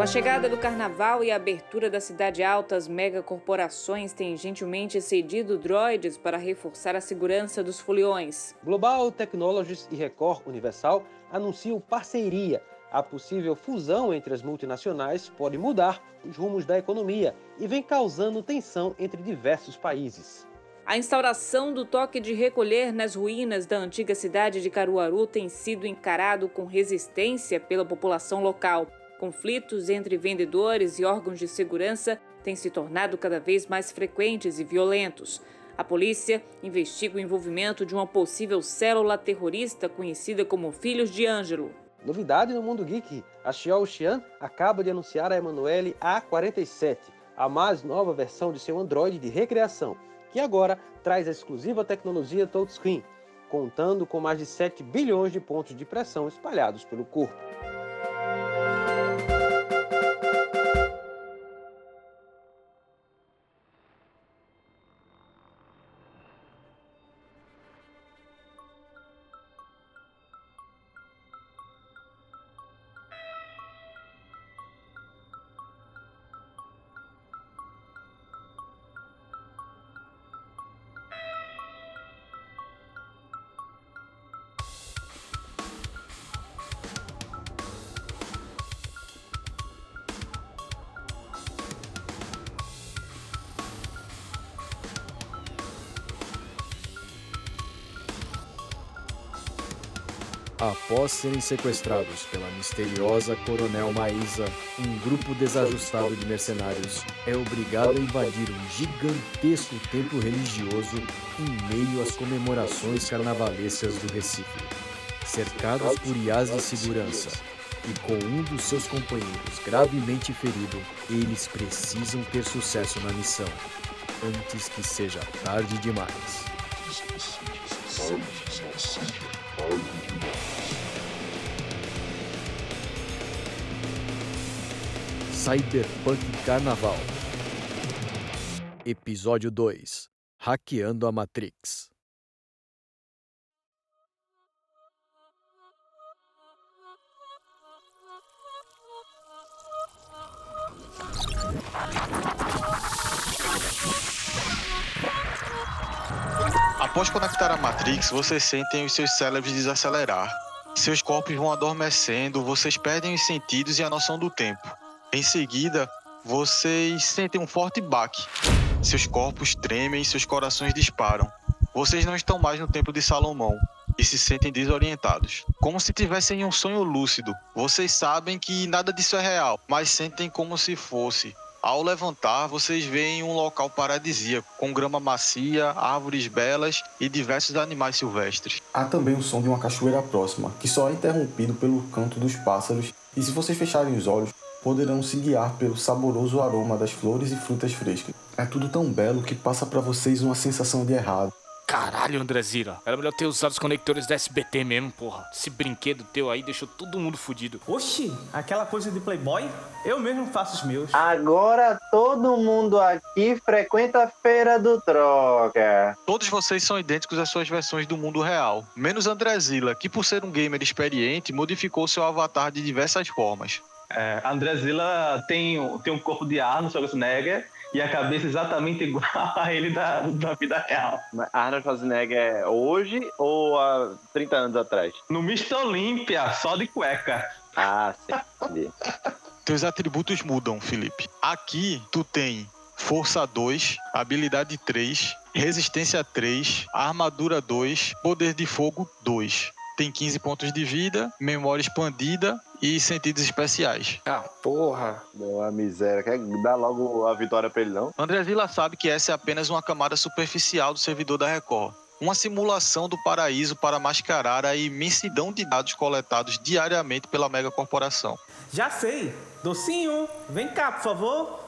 Com a chegada do carnaval e a abertura da cidade alta, as megacorporações têm gentilmente cedido droids para reforçar a segurança dos foliões. Global Technologies e Record Universal anunciam parceria. A possível fusão entre as multinacionais pode mudar os rumos da economia e vem causando tensão entre diversos países. A instauração do toque de recolher nas ruínas da antiga cidade de Caruaru tem sido encarado com resistência pela população local. Conflitos entre vendedores e órgãos de segurança têm se tornado cada vez mais frequentes e violentos. A polícia investiga o envolvimento de uma possível célula terrorista conhecida como Filhos de Ângelo. Novidade no mundo geek: a Xiao Xian acaba de anunciar a Emanuele A47, a mais nova versão de seu Android de recreação, que agora traz a exclusiva tecnologia touchscreen, contando com mais de 7 bilhões de pontos de pressão espalhados pelo corpo. Após serem sequestrados pela misteriosa Coronel Maísa, um grupo desajustado de mercenários é obrigado a invadir um gigantesco templo religioso em meio às comemorações carnavalescas do Recife. Cercados por IAs de segurança e com um dos seus companheiros gravemente ferido, eles precisam ter sucesso na missão, antes que seja tarde demais. Cyberpunk Carnaval. Episódio 2 Hackeando a Matrix. Após conectar a Matrix, vocês sentem os seus cérebros desacelerar. Seus corpos vão adormecendo, vocês perdem os sentidos e a noção do tempo. Em seguida, vocês sentem um forte baque. Seus corpos tremem e seus corações disparam. Vocês não estão mais no Templo de Salomão e se sentem desorientados. Como se tivessem um sonho lúcido. Vocês sabem que nada disso é real, mas sentem como se fosse. Ao levantar, vocês veem um local paradisíaco, com grama macia, árvores belas e diversos animais silvestres. Há também o som de uma cachoeira próxima, que só é interrompido pelo canto dos pássaros, e se vocês fecharem os olhos, poderão se guiar pelo saboroso aroma das flores e frutas frescas. É tudo tão belo que passa para vocês uma sensação de errado. Caralho, Andrezira. Era melhor ter usado os conectores da SBT mesmo, porra. Esse brinquedo teu aí deixou todo mundo fudido. Oxi, aquela coisa de Playboy? Eu mesmo faço os meus. Agora todo mundo aqui frequenta a feira do Troca. Todos vocês são idênticos às suas versões do mundo real, menos Andrezila, que por ser um gamer experiente, modificou seu avatar de diversas formas. É, Andrezila tem, tem um corpo de Arnold Schwarzenegger e a cabeça exatamente igual a ele da, da vida real. Mas Arnold Schwarzenegger é hoje ou há 30 anos atrás? No Mr. Olímpia, só de cueca. Ah, sim. Teus atributos mudam, Felipe. Aqui tu tem força 2, habilidade 3, resistência 3, armadura 2, poder de fogo 2 tem 15 pontos de vida, memória expandida e sentidos especiais. Ah, porra. Deu uma miséria. Quer dar logo a vitória pra ele, não? André Vila sabe que essa é apenas uma camada superficial do servidor da Record. Uma simulação do paraíso para mascarar a imensidão de dados coletados diariamente pela megacorporação. Já sei. Docinho, vem cá, por favor.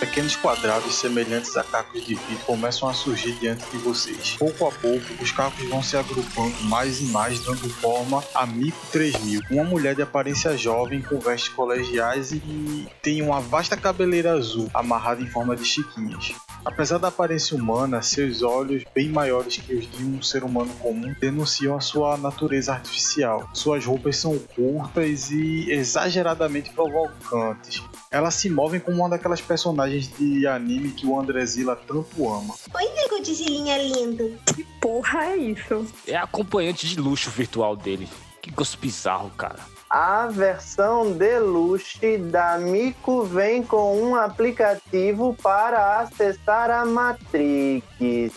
Pequenos quadrados semelhantes a cacos de vidro começam a surgir diante de vocês. Pouco a pouco, os cacos vão se agrupando mais e mais, dando forma a Mico 3000, uma mulher de aparência jovem com vestes colegiais e tem uma vasta cabeleira azul amarrada em forma de chiquinhas. Apesar da aparência humana, seus olhos, bem maiores que os de um ser humano comum, denunciam a sua natureza artificial. Suas roupas são curtas e exageradamente provocantes. Elas se movem como uma daquelas personagens de anime que o Andrezila tanto ama. Oi, nego de Zilinha lindo. Que porra é isso? É acompanhante de luxo virtual dele. Que gosto bizarro, cara. A versão deluxe da Mico vem com um aplicativo para acessar a Matrix.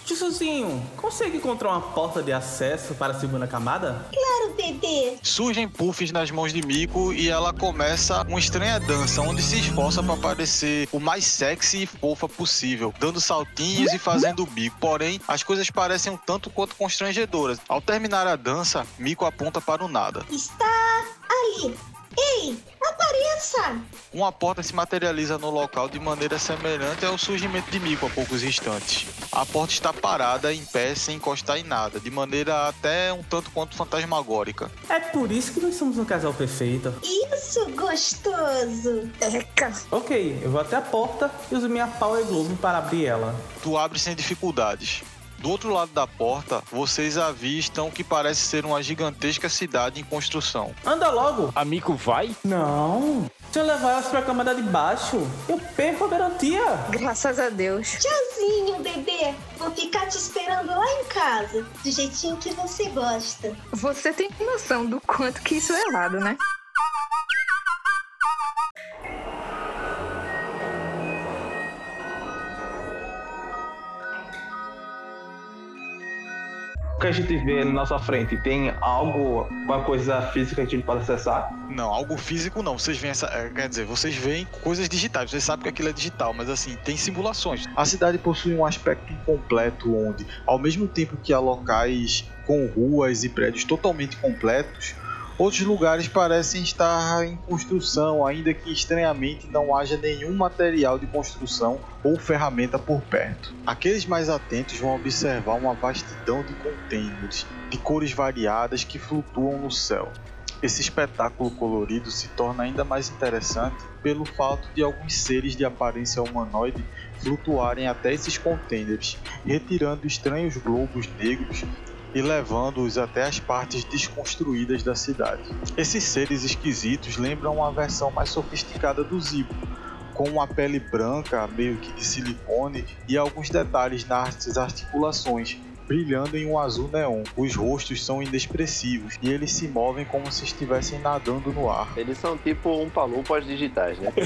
Tiozinho, consegue encontrar uma porta de acesso para a segunda camada? Claro, bebê. Surgem puffs nas mãos de Miko e ela começa uma estranha dança onde se esforça para parecer o mais sexy e fofa possível, dando saltinhos e fazendo bico. Porém, as coisas parecem um tanto quanto constrangedoras. Ao terminar a dança, Miko aponta para o nada. Está ali. Ei, apareça! Uma porta se materializa no local de maneira semelhante ao surgimento de Miko há poucos instantes. A porta está parada em pé sem encostar em nada, de maneira até um tanto quanto fantasmagórica. É por isso que nós somos um casal perfeito. Isso, gostoso! Eca! Ok, eu vou até a porta e uso minha Power Glove para abrir ela. Tu abre sem dificuldades. Do outro lado da porta, vocês avistam o que parece ser uma gigantesca cidade em construção. Anda logo! Amigo, vai? Não! Se eu levar elas pra camada de baixo, eu perco a garantia! Graças a Deus. Tchauzinho, bebê. Vou ficar te esperando lá em casa, do jeitinho que você gosta. Você tem noção do quanto que isso é errado, né? Que a gente vê na nossa frente tem algo, uma coisa física que a gente pode acessar? Não, algo físico não. Vocês veem essa. é, Quer dizer, vocês veem coisas digitais. Vocês sabem que aquilo é digital, mas assim, tem simulações. A cidade possui um aspecto incompleto onde, ao mesmo tempo que há locais com ruas e prédios totalmente completos, outros lugares parecem estar em construção, ainda que estranhamente não haja nenhum material de construção ou ferramenta por perto. Aqueles mais atentos vão observar uma vastidão de containers de cores variadas que flutuam no céu. Esse espetáculo colorido se torna ainda mais interessante pelo fato de alguns seres de aparência humanoide flutuarem até esses containers, retirando estranhos globos negros e levando-os até as partes desconstruídas da cidade. Esses seres esquisitos lembram uma versão mais sofisticada do Zibo, com uma pele branca, meio que de silicone, e alguns detalhes nas articulações, brilhando em um azul neon. Os rostos são inexpressivos e eles se movem como se estivessem nadando no ar. Eles são tipo um palumpas digitais, né?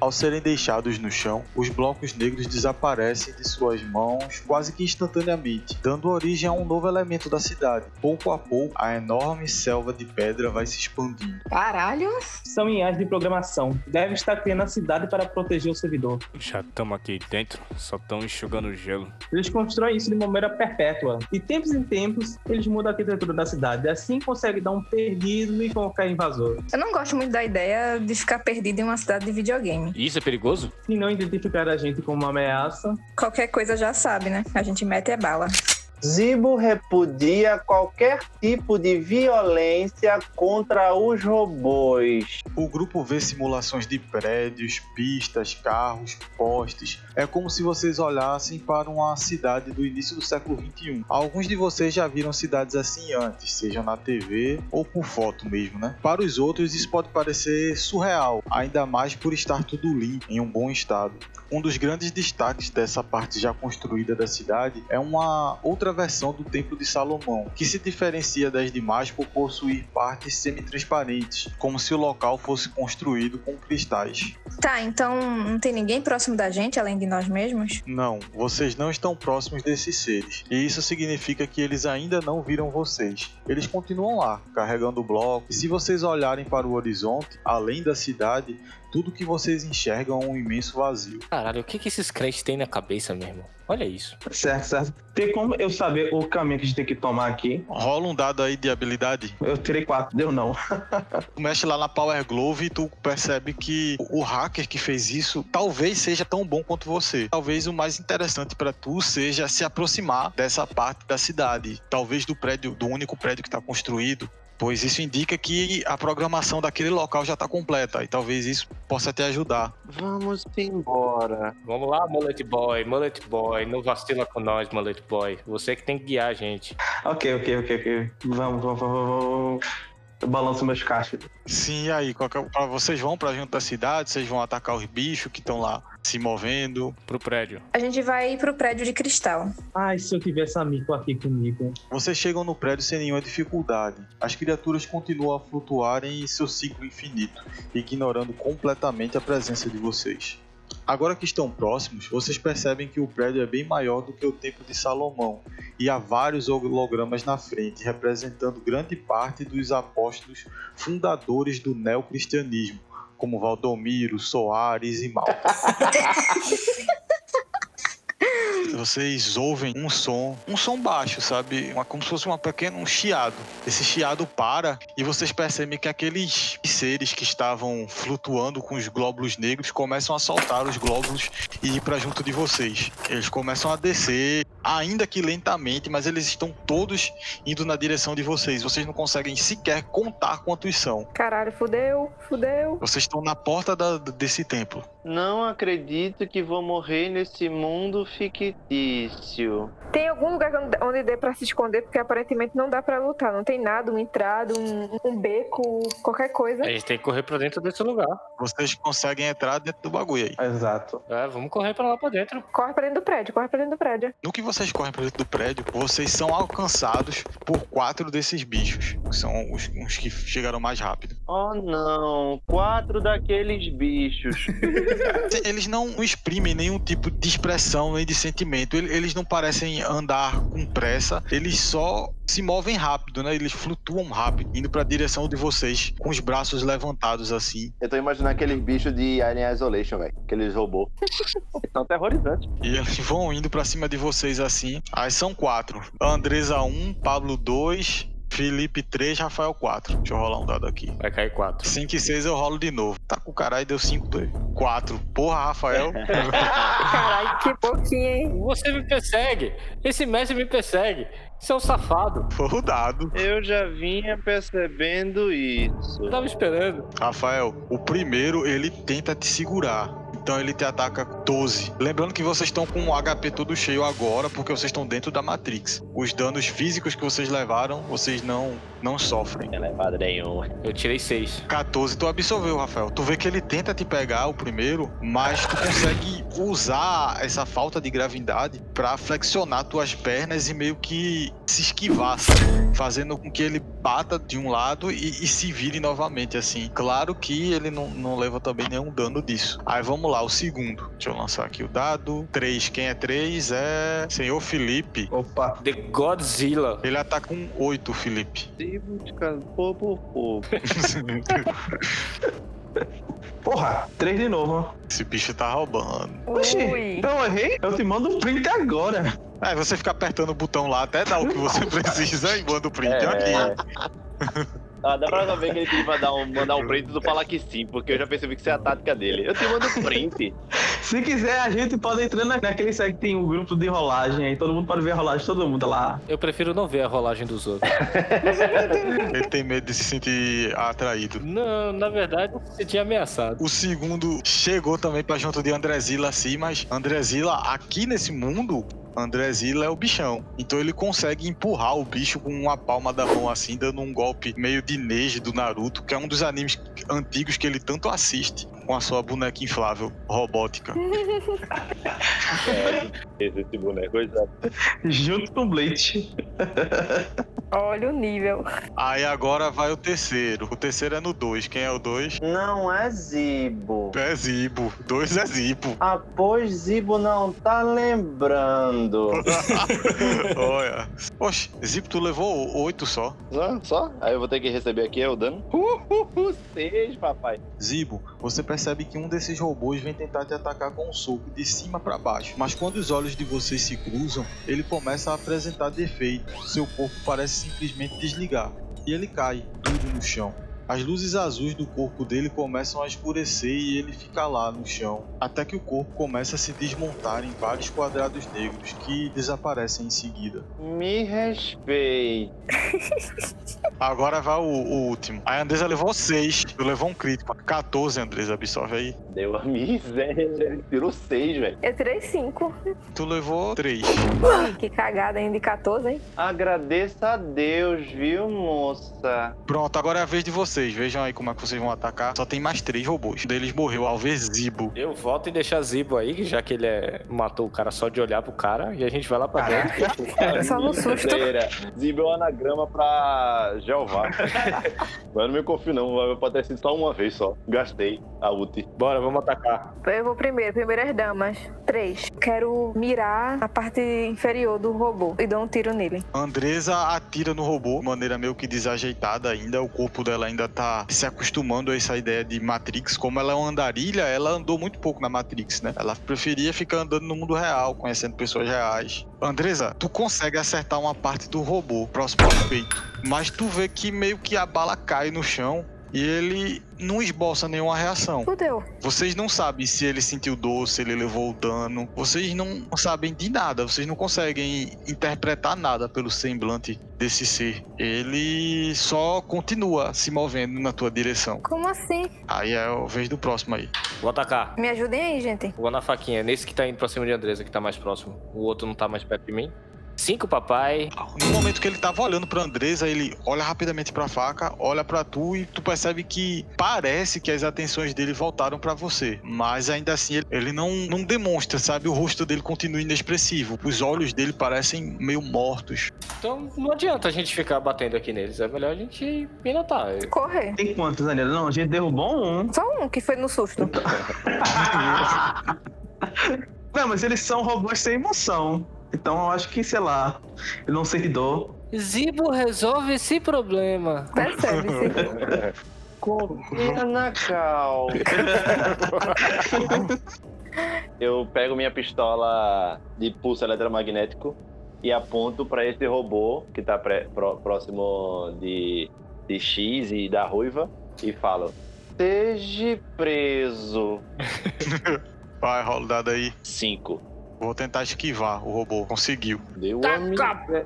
Ao serem deixados no chão, os blocos negros desaparecem de suas mãos quase que instantaneamente, dando origem a um novo elemento da cidade. Pouco a pouco, a enorme selva de pedra vai se expandindo. Caralho! São IAs de programação. Deve estar criando a cidade para proteger o servidor. Já estamos aqui dentro, só estão enxugando gelo. Eles constroem isso de maneira perpétua. De tempos em tempos, eles mudam a arquitetura da cidade. Assim consegue dar um perdido e qualquer invasor. Eu não gosto muito da ideia de ficar perdido em uma cidade de videogame. Isso é perigoso? Se não identificar a gente como uma ameaça, Qualquer coisa já sabe, né? A gente mete é bala. Zibo repudia qualquer tipo de violência contra os robôs. O grupo vê simulações de prédios, pistas, carros, postes. É como se vocês olhassem para uma cidade do início do século XXI. Alguns de vocês já viram cidades assim antes, seja na TV ou por foto mesmo, né? Para os outros, isso pode parecer surreal, ainda mais por estar tudo limpo, em um bom estado. Um dos grandes destaques dessa parte já construída da cidade é uma outra versão do Templo de Salomão, que se diferencia das demais por possuir partes semi-transparentes, como se o local fosse construído com cristais. Tá, então não tem ninguém próximo da gente além de nós mesmos? Não, vocês não estão próximos desses seres, e isso significa que eles ainda não viram vocês. Eles continuam lá, carregando o bloco, e se vocês olharem para o horizonte, além da cidade, tudo que vocês enxergam é um imenso vazio. Caralho, o que, que esses crentes têm na cabeça, meu irmão? Olha isso. Certo, certo. Tem como eu saber o caminho que a gente tem que tomar aqui? Rola um dado aí de habilidade. Eu tirei quatro, deu não. Tu mexe lá na Power Glove e tu percebe que o hacker que fez isso talvez seja tão bom quanto você. Talvez o mais interessante pra tu seja se aproximar dessa parte da cidade, talvez do prédio, do único prédio que tá construído. Pois isso indica que a programação daquele local já está completa e talvez isso possa te ajudar. Vamos embora. Vamos lá, Mullet Boy, Mullet Boy, não vacila com nós, Mullet Boy. Você que tem que guiar a gente. Ok, ok, ok, ok. Vamos, vamos, vamos, vamos. Eu balanço meus cachos. Sim, e aí, qual que é vocês vão pra junto da cidade, vocês vão atacar os bichos que estão lá se movendo. Pro prédio. A gente vai pro prédio de cristal. Ai, se eu tivesse amigo aqui comigo. Vocês chegam no prédio sem nenhuma dificuldade. As criaturas continuam a flutuarem em seu ciclo infinito, ignorando completamente a presença de vocês. Agora que estão próximos, vocês percebem que o prédio é bem maior do que o Templo de Salomão e há vários hologramas na frente, representando grande parte dos apóstolos fundadores do neocristianismo, como Valdomiro, Soares e Malta. Vocês ouvem um som, um som baixo, sabe? Uma, como se fosse uma pequena, um chiado. Esse chiado para e vocês percebem que aqueles seres que estavam flutuando com os glóbulos negros começam a soltar os glóbulos e ir para junto de vocês. Eles começam a descer, ainda que lentamente, mas eles estão todos indo na direção de vocês. Vocês não conseguem sequer contar quantos são. Caralho, fudeu, fudeu. Vocês estão na porta da- desse templo. Não acredito que vou morrer nesse mundo fictício. Tem algum lugar onde dê pra se esconder, porque aparentemente não dá pra lutar. Não tem nada, uma entrada, um, um beco, qualquer coisa. A gente tem que correr pra dentro desse lugar. Vocês conseguem entrar dentro do bagulho aí. Exato. É, vamos correr pra lá pra dentro. Corre pra dentro do prédio, corre pra dentro do prédio. No que vocês correm para dentro do prédio, vocês são alcançados por quatro desses bichos, que são os, os que chegaram mais rápido. Oh não, quatro daqueles bichos. Eles não exprimem nenhum tipo de expressão nem de sentimento. Ele- Eles não parecem andar com pressa. Eles só se movem rápido, né? Eles flutuam rápido, indo para a direção de vocês, com os braços levantados assim. Eu tô imaginando aqueles bichos de Alien Isolation, velho. Aqueles robôs. São terrorizantes. E eles vão indo pra cima de vocês assim. Aí são quatro. Andresa 1, Pablo 2, Felipe 3, Rafael 4. Deixa eu rolar um dado aqui. Vai cair 4. 5 e 6 eu rolo de novo. Tá com o caralho, deu 5, 2. 4. Porra, Rafael. Caralho, que pouquinho, hein? Você me persegue. Esse mestre me persegue. Você é um safado. Foi o dado. Eu já vinha percebendo isso. Eu tava esperando. Rafael, o primeiro ele tenta te segurar. Então ele te ataca 12. Lembrando que vocês estão com o HP todo cheio agora, porque vocês estão dentro da Matrix. Os danos físicos que vocês levaram, vocês não, não sofrem. Não é levado nenhum. Eu tirei 6. 14, tu absorveu, Rafael. Tu vê que ele tenta te pegar o primeiro, mas tu consegue usar essa falta de gravidade pra flexionar tuas pernas e meio que se esquivar, sabe? Fazendo com que ele bata de um lado e, e se vire novamente, assim. Claro que ele não, não leva também nenhum dano disso. Aí vamos lá, o segundo. Deixa eu lançar aqui o dado. 3. Quem é 3 é. Senhor Felipe. Opa. The Godzilla. Ele ataca com 8, Felipe. Pô, pô, pô. Porra, três de novo. Esse bicho tá roubando. Oxi, Ui. eu errei? Eu te mando um print agora. Aí você fica apertando o botão lá até dar o que você precisa e manda o print É. aqui. Ah, dá pra saber que ele queria mandar um, mandar um print do falar que sim, porque eu já percebi que isso é a tática dele. Eu te mando um print. Se quiser, a gente pode entrar na- naquele site que tem um grupo de rolagem aí. Todo mundo pode ver a rolagem de todo mundo lá. Eu prefiro não ver a rolagem dos outros. Ele tem medo de se sentir atraído. não, na verdade, eu me senti ameaçado. O segundo chegou também pra junto de Andrezila assim, mas Andrezila aqui nesse mundo, Andrezila é o bichão. Então ele consegue empurrar o bicho com uma palma da mão assim, dando um golpe meio de Neji do Naruto, que é um dos animes antigos que ele tanto assiste, com a sua boneca inflável robótica. É, esse, boneco, exato. Junto com o Blade. Olha o nível. Aí agora vai o terceiro. O terceiro é no 2. Quem é o 2? Não é Zibo. É Zibo. 2 é Zibo. Ah, pois Zibo não tá lembrando. Olha. Oxe, Zibo, tu levou 8 só. Só? Só? Aí eu vou ter que receber aqui é o dano. Uhul, seis, papai. Zibo, você percebe que um desses robôs vem tentar te atacar com um soco de cima para baixo, mas quando os olhos de vocês se cruzam, ele começa a apresentar defeitos. Seu corpo parece simplesmente desligar e ele cai duro no chão. As luzes azuis do corpo dele começam a escurecer e ele fica lá no chão, até que o corpo começa a se desmontar em vários quadrados negros que desaparecem em seguida. Me respeite. Agora vai o, o último. Aí a Andresa levou 6. Tu levou um crítico. 14, Andresa, absorve aí. Deu a miséria, ele tirou 6, velho. Eu tirei 5. Tu levou 3. Que cagada ainda de 14, hein? Agradeça a Deus, viu, moça? Pronto, agora é a vez de vocês. Vejam aí como é que vocês vão atacar. Só tem mais três robôs. Um deles morreu, Alves Zibo. Eu volto e deixo Zibo aí, já que ele é... matou o cara só de olhar pro cara, e a gente vai lá pra dentro. Só no susto. Zibo é um anagrama pra Jeová. Mas eu não me confio, não. Pode ter sido só uma vez só. Gastei a ult. Bora, vamos atacar. Eu vou primeiro, primeiras damas. 3. Quero mirar a parte inferior do robô e dar um tiro nele. Andresa atira no robô de maneira meio que desajeitada ainda. O corpo dela ainda tá se acostumando a essa ideia de Matrix. Como ela é uma andarilha, ela andou muito pouco na Matrix, né? Ela preferia ficar andando no mundo real, conhecendo pessoas reais. Andresa, tu consegue acertar uma parte do robô próximo ao peito. Mas tu vê que meio que a bala cai no chão e ele não esboça nenhuma reação. Fudeu. Vocês não sabem se ele sentiu dor, se ele levou o dano. Vocês não sabem de nada. Vocês não conseguem interpretar nada pelo semblante desse ser. Ele só continua se movendo na tua direção. Como assim? Aí é a vez do próximo aí. Vou atacar. Me ajudem aí, gente. Vou na faquinha. Nesse que tá indo pra cima de Andresa, que tá mais próximo. O outro não tá mais perto de mim. Cinco, papai. No momento que ele tava olhando pra Andresa, ele olha rapidamente pra faca, olha pra tu e tu percebe que parece que as atenções dele voltaram pra você. Mas ainda assim, ele- ele não, não demonstra, sabe? O rosto dele continua inexpressivo. Os olhos dele parecem meio mortos. Então não adianta a gente ficar batendo aqui neles. É melhor a gente pinotar. Correr. Tem quantos, Daniela? Não, a gente derrubou um. Só um que foi no susto. Não, mas eles são robôs sem emoção. Então eu acho que, sei lá, eu não sei dor. Zibo resolve esse problema. Percebe-se. Confia na Cal. Eu pego minha pistola de pulso eletromagnético e aponto pra esse robô que tá pré- pró- próximo de, de X e da ruiva e falo: Esteja preso. Vai, rola o dado aí. Cinco. Vou tentar esquivar o robô. Conseguiu. Deu Tá a miséria.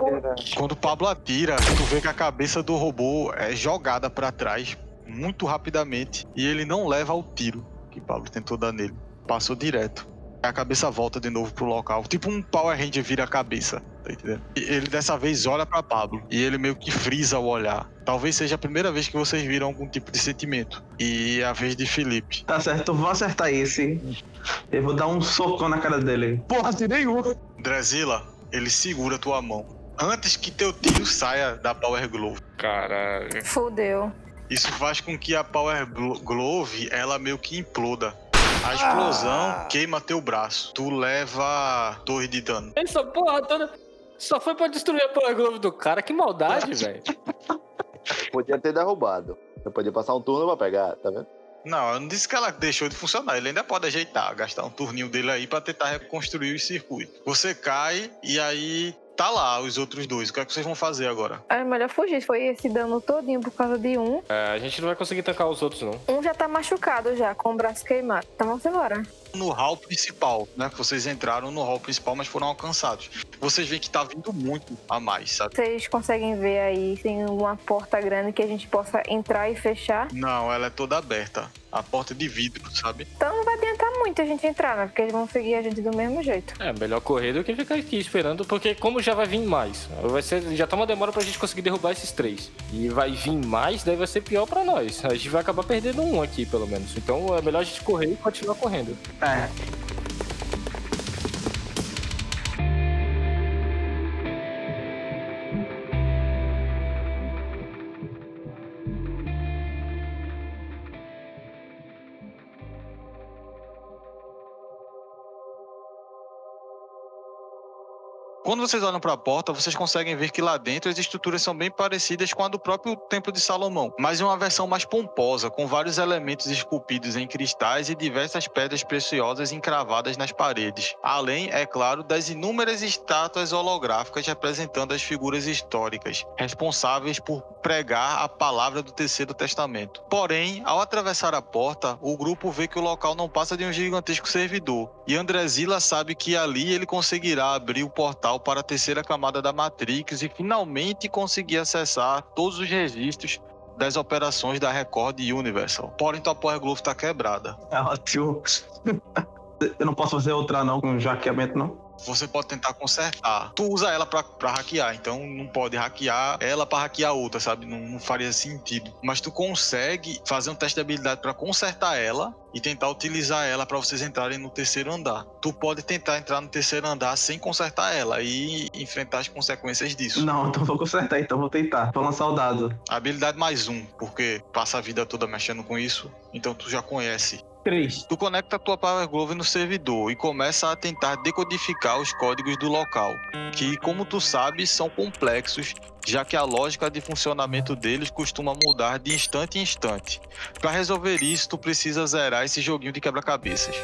Quando o Pablo atira, tu vê que a cabeça do robô é jogada pra trás muito rapidamente e ele não leva ao tiro que Pablo tentou dar nele. Passou direto. A cabeça volta de novo pro local. Tipo um Power Ranger vira a cabeça. Tá entendendo? E ele dessa vez olha pra Pablo e ele meio que frisa o olhar. Talvez seja a primeira vez que vocês viram algum tipo de sentimento. E é a vez de Felipe. Tá certo, eu vou acertar esse. Eu vou dar um socão na cara dele. Porra, tirei um. Drazila, ele segura tua mão. Antes que teu tiro saia da Power Glove. Caralho. Fudeu. Isso faz com que a Power Glo- Glove ela meio que imploda. A explosão queima teu braço. Tu leva dois de dano. Essa porra toda só foi pra destruir a Power Glove do cara. Que maldade, velho. Podia ter derrubado. Eu podia passar um turno pra pegar, tá vendo? Não, eu não disse que ela deixou de funcionar. Ele ainda pode ajeitar, gastar um turninho dele aí pra tentar reconstruir os circuitos. Você cai e aí tá lá os outros dois. O que é que vocês vão fazer agora? É melhor fugir. Foi esse dano todinho por causa de um. É, a gente não vai conseguir tancar os outros, não. Um já tá machucado já, com o braço queimado. Então vamos embora. No hall principal, né? Que vocês entraram no hall principal, mas foram alcançados. Vocês veem que tá vindo muito a mais, sabe? Vocês conseguem ver aí tem uma porta grande que a gente possa entrar e fechar? Não, ela é toda aberta. A porta de vidro, sabe? Então não vai adiantar muito a gente entrar, né? Porque eles vão seguir a gente do mesmo jeito. É, melhor correr do que ficar aqui esperando, porque como já vai vir mais, vai ser, já tá uma demora pra gente conseguir derrubar esses três. E vai vir mais, daí vai ser pior pra nós. A gente vai acabar perdendo um aqui, pelo menos. Então é melhor a gente correr e continuar correndo. É. Quando vocês olham para a porta, vocês conseguem ver que lá dentro as estruturas são bem parecidas com a do próprio Templo de Salomão, mas em uma versão mais pomposa, com vários elementos esculpidos em cristais e diversas pedras preciosas encravadas nas paredes. Além, é claro, das inúmeras estátuas holográficas representando as figuras históricas, responsáveis por pregar a palavra do Terceiro Testamento. Porém, ao atravessar a porta, o grupo vê que o local não passa de um gigantesco servidor, e Andrezila sabe que ali ele conseguirá abrir o portal para a terceira camada da Matrix e finalmente conseguir acessar todos os registros das operações da Record Universal. Porém, tua Power Glove tá quebrada. É ótimo. Eu não posso fazer outra não com hackeamento, não? Você pode tentar consertar. Tu usa ela pra, pra hackear, então não pode hackear ela pra hackear outra, sabe? Não, não faria sentido. Mas tu consegue fazer um teste de habilidade pra consertar ela e tentar utilizar ela pra vocês entrarem no terceiro andar. Tu pode tentar entrar no terceiro andar sem consertar ela e enfrentar as consequências disso. Não, então vou consertar, então vou tentar. Vou lançar o dado. Habilidade mais um, porque passa a vida toda mexendo com isso, então tu já conhece. 3. Tu conecta a tua Power Glove no servidor e começa a tentar decodificar os códigos do local, que, como tu sabe, são complexos, já que a lógica de funcionamento deles costuma mudar de instante em instante. Para resolver isso, tu precisa zerar esse joguinho de quebra-cabeças.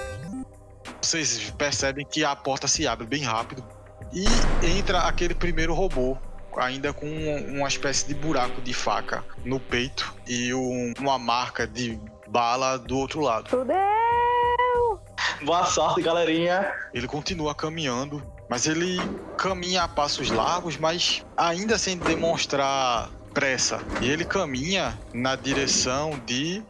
Vocês percebem que a porta se abre bem rápido e entra aquele primeiro robô ainda com uma espécie de buraco de faca no peito e um- uma marca de bala do outro lado. Fudeu! Boa sorte, galerinha. Ele continua caminhando, mas ele caminha a passos largos, mas ainda sem demonstrar pressa. E ele caminha na direção de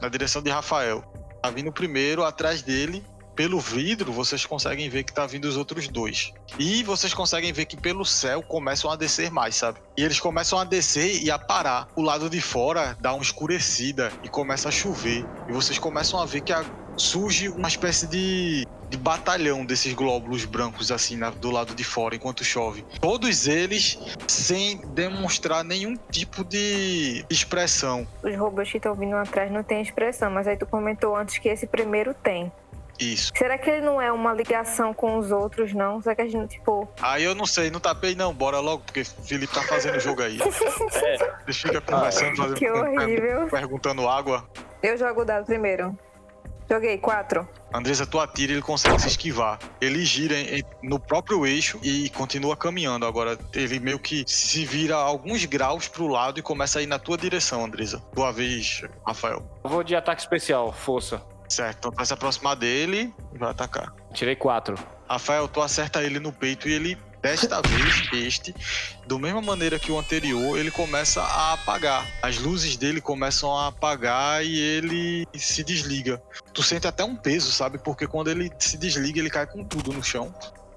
na direção de Rafael. Tá vindo primeiro atrás dele. Pelo vidro, vocês conseguem ver que tá vindo os outros dois. E vocês conseguem ver que pelo céu começam a descer mais, sabe? E eles começam a descer e a parar. O lado de fora dá uma escurecida e começa a chover. E vocês começam a ver que a- surge uma espécie de, de batalhão desses glóbulos brancos assim na- do lado de fora enquanto chove. Todos eles sem demonstrar nenhum tipo de expressão. Os robôs que estão vindo atrás não têm expressão, mas aí tu comentou antes que esse primeiro tem. Isso. Será que ele não é uma ligação com os outros, não? Será que a gente, tipo. Aí eu não sei, não tapei não, bora logo, porque o Felipe tá fazendo o jogo aí. Ele fica conversando, fazendo, Que horrível. perguntando água. Eu jogo o dado primeiro. Joguei quatro. Andresa, tu atira e ele consegue se esquivar. Ele gira em- em- no próprio eixo e continua caminhando. Agora, ele meio que se vira alguns graus pro lado e começa a ir na tua direção, Andresa. Tua vez, Rafael. Eu vou de ataque especial, força. Certo, então vai se aproximar dele e vai atacar. Tirei quatro. Rafael, tu acerta ele no peito e ele, desta vez, este, da mesma maneira que o anterior, ele começa a apagar. As luzes dele começam a apagar e ele se desliga. Tu sente até um peso, sabe? Porque quando ele se desliga, ele cai com tudo no chão.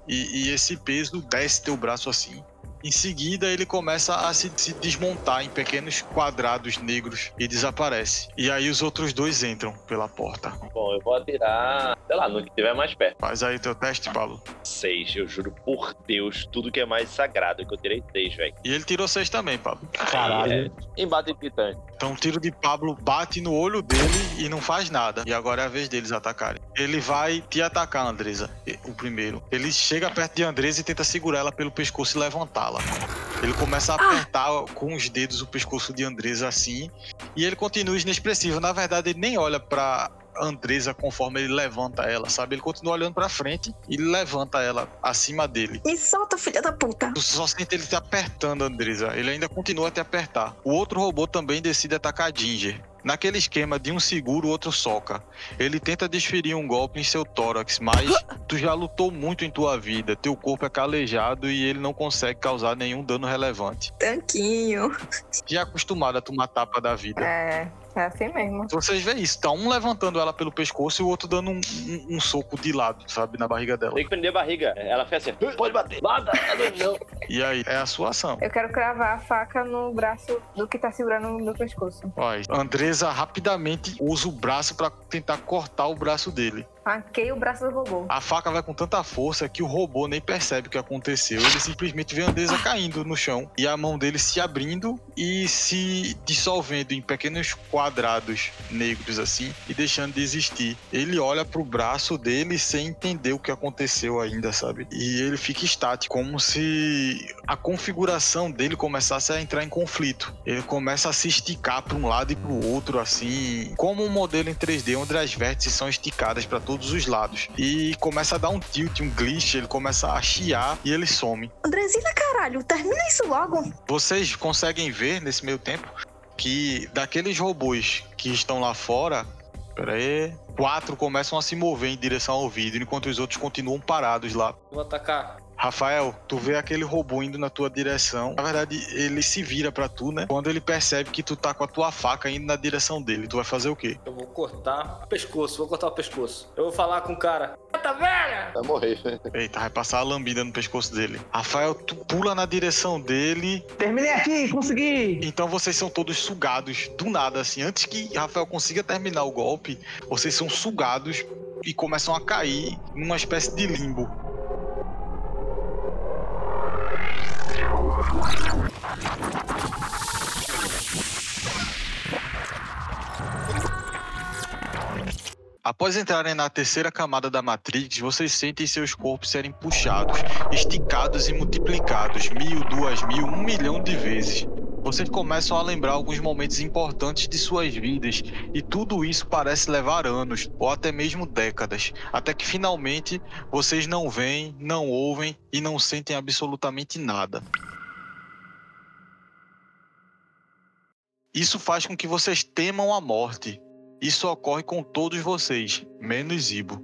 E, e esse peso desce teu braço assim. Em seguida, ele começa a se, se desmontar em pequenos quadrados negros e desaparece. E aí os outros dois entram pela porta. Bom, eu vou atirar, sei lá, no que tiver mais perto. Faz aí teu teste, Paulo. Seis, eu juro por Deus, tudo que é mais sagrado, que eu tirei seis, velho. E ele tirou seis também, Pablo. Caralho. Embate titã. Então o tiro de Pablo bate no olho dele e não faz nada. E agora é a vez deles atacarem. Ele vai te atacar, Andresa, o primeiro. Ele chega perto de Andresa e tenta segurar ela pelo pescoço e levantá-la. Ele começa a apertar com os dedos o pescoço de Andresa assim. E ele continua inexpressivo. Na verdade, ele nem olha pra Andresa conforme ele levanta ela, sabe? Ele continua olhando pra frente e levanta ela acima dele. Me solta, filha da puta. Tu só sente ele te apertando, Andresa. Ele ainda continua a te apertar. O outro robô também decide atacar Ginger. Naquele esquema de um segura, o outro soca. Ele tenta desferir um golpe em seu tórax, mas tu já lutou muito em tua vida. Teu corpo é calejado e ele não consegue causar nenhum dano relevante. Tanquinho. Já acostumado a tomar tapa da vida. É, é assim mesmo. Vocês veem isso, tá um levantando ela pelo pescoço e o outro dando um, um- um soco de lado, sabe, na barriga dela. Tem que prender a barriga. Ela fez assim, pode bater. Bata, não. E aí, é a sua ação. Eu quero cravar a faca no braço do que tá segurando no meu pescoço. Olha, Andresa rapidamente usa o braço pra tentar cortar o braço dele. Arranquei o braço do robô. A faca vai com tanta força que o robô nem percebe o que aconteceu. Ele simplesmente vê a Andresa caindo no chão e a mão dele se abrindo e se dissolvendo em pequenos quadrados negros assim e deixando de existir. Ele olha pro braço dele sem entender o que aconteceu ainda, sabe? E ele fica estático, como se a configuração dele começasse a entrar em conflito. Ele começa a se esticar para um lado e para o outro assim, como um modelo em 3D onde as vértices são esticadas para todos os lados. E começa a dar um tilt, um glitch, ele começa a chiar e ele some. Andresina, caralho, termina isso logo. Vocês conseguem ver nesse meio tempo que daqueles robôs que estão lá fora, pera aí, quatro começam a se mover em direção ao vidro, enquanto os outros continuam parados lá. Vou atacar Rafael, tu vê aquele robô indo na tua direção. Na verdade, ele se vira pra tu, né? Quando ele percebe que tu tá com a tua faca indo na direção dele, tu vai fazer o quê? Eu vou cortar o pescoço, vou cortar o pescoço. Eu vou falar com o cara. Tá velha! Vai morrer. Eita, vai passar a lambida no pescoço dele. Rafael, tu pula na direção dele. Terminei aqui, consegui! Então vocês são todos sugados do nada, assim. Antes que Rafael consiga terminar o golpe, vocês são sugados e começam a cair numa espécie de limbo. Após entrarem na terceira camada da Matrix, vocês sentem seus corpos serem puxados, esticados e multiplicados mil, duas mil, um milhão de vezes. Vocês começam a lembrar alguns momentos importantes de suas vidas, e tudo isso parece levar anos, ou até mesmo décadas, até que finalmente vocês não veem, não ouvem e não sentem absolutamente nada. Isso faz com que vocês temam a morte. Isso ocorre com todos vocês, menos Zibo.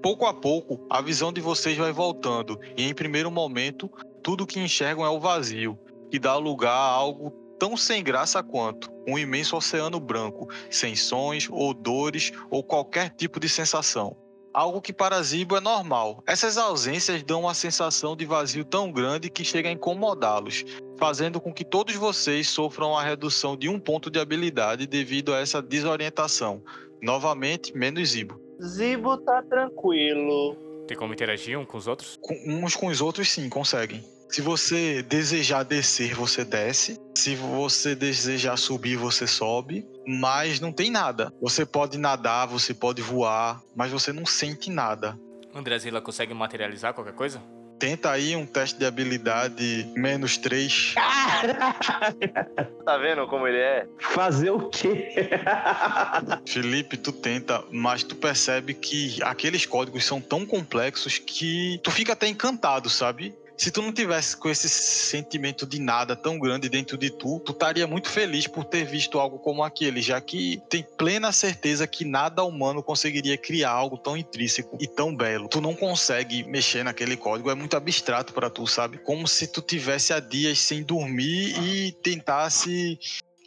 Pouco a pouco, a visão de vocês vai voltando, e em primeiro momento, tudo que enxergam é o vazio, que dá lugar a algo tão sem graça quanto um imenso oceano branco, sem sons, odores ou qualquer tipo de sensação. Algo que para Zibo é normal. Essas ausências dão uma sensação de vazio tão grande que chega a incomodá-los, fazendo com que todos vocês sofram a redução de um ponto de habilidade devido a essa desorientação. Novamente, menos Zibo. Zibo tá tranquilo. Tem como interagir um com os outros? Com- uns com os outros, sim, conseguem. Se você desejar descer, você desce. Se você desejar subir, você sobe. Mas não tem nada. Você pode nadar, você pode voar, mas você não sente nada. Andrezila consegue materializar qualquer coisa? Tenta aí um teste de habilidade menos 3. Tá vendo como ele é? Fazer o quê? Felipe, tu tenta, mas tu percebe que aqueles códigos são tão complexos que tu fica até encantado, sabe? Se tu não tivesse com esse sentimento de nada tão grande dentro de tu, tu estaria muito feliz por ter visto algo como aquele, já que tem plena certeza que nada humano conseguiria criar algo tão intrínseco e tão belo. Tu não consegue mexer naquele código, é muito abstrato pra tu, sabe? Como se tu tivesse há dias sem dormir e tentasse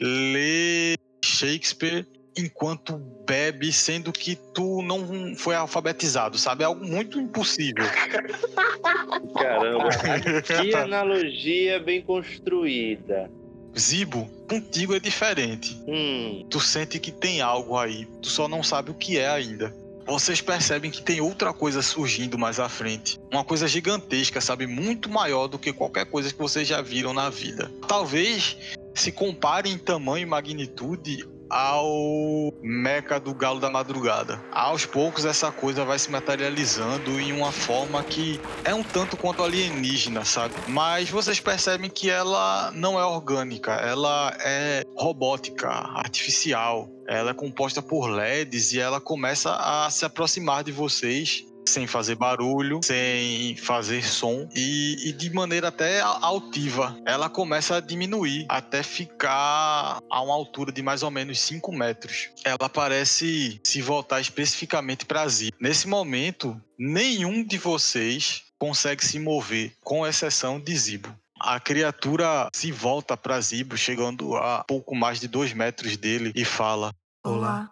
ler Shakespeare enquanto bebe, sendo que tu não foi alfabetizado, sabe? É algo muito impossível. Caramba, que analogia bem construída. Zibo, contigo é diferente. Hum, Tu sente que tem algo aí, tu só não sabe o que é ainda. Vocês percebem que tem outra coisa surgindo mais à frente. Uma coisa gigantesca, sabe? Muito maior do que qualquer coisa que vocês já viram na vida. Talvez se compare em tamanho e magnitude ao Meca do Galo da Madrugada. Aos poucos essa coisa vai se materializando em uma forma que é um tanto quanto alienígena, sabe? Mas vocês percebem que ela não é orgânica, ela é robótica, artificial. Ela é composta por LEDs e ela começa a se aproximar de vocês sem fazer barulho, sem fazer som e, e de maneira até altiva. Ela começa a diminuir até ficar a uma altura de mais ou menos 5 metros. Ela parece se voltar especificamente para Zibo. Nesse momento, nenhum de vocês consegue se mover, com exceção de Zibo. A criatura se volta para Zibo, chegando a pouco mais de dois metros dele, e fala: Olá,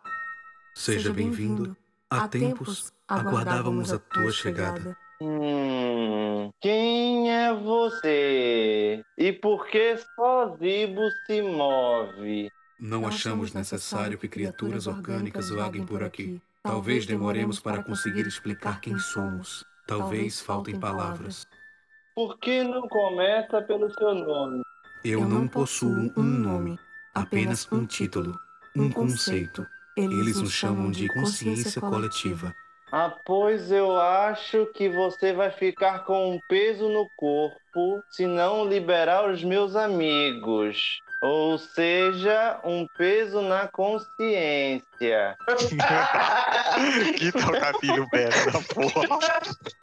seja bem-vindo. Há tempos aguardávamos a tua chegada. hum, quem é você? E por que só Zibo se move? Não achamos necessário que criaturas orgânicas vaguem por aqui. Talvez demoremos para conseguir explicar quem somos. Talvez faltem palavras. Por que não começa pelo seu nome? Eu não possuo um nome, apenas um título, um conceito. Eles nos chamam de consciência coletiva. Ah, pois eu acho que você vai ficar com um peso no corpo se não liberar os meus amigos. Ou seja, um peso na consciência. que trocadilho merda, porra.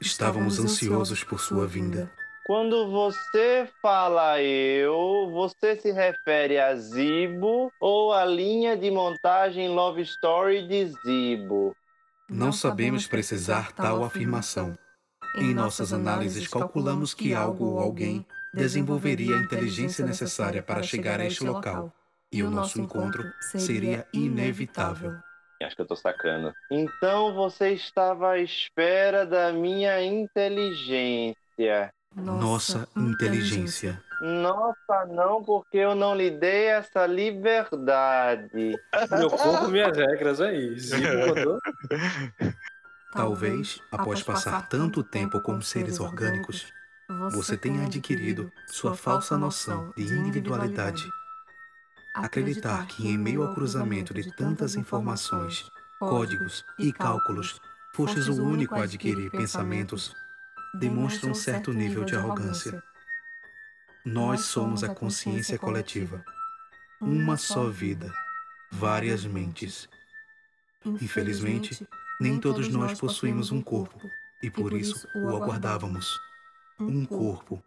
Estávamos ansiosos por sua vinda. Quando você fala eu, você se refere a Zibo ou a linha de montagem Love Story de Zibo? Não sabemos precisar tal afirmação. Em nossas análises, calculamos que algo ou alguém desenvolveria a inteligência necessária para chegar a este local, e o nosso encontro seria inevitável. Acho que eu tô sacando. Então você estava à espera da minha inteligência. Nossa inteligência. Nossa, não, porque eu não lhe dei essa liberdade. Meu corpo, minhas regras, é mandou. Talvez, após passar tanto tempo com seres orgânicos, você tenha adquirido sua falsa noção de individualidade. Acreditar que, em meio ao cruzamento de tantas informações, códigos e cálculos, fostes o único a adquirir pensamentos, demonstra um certo nível de arrogância. Nós somos a consciência coletiva. Uma só vida, várias mentes. Infelizmente, nem todos nós possuímos um corpo, e por isso o aguardávamos. Um corpo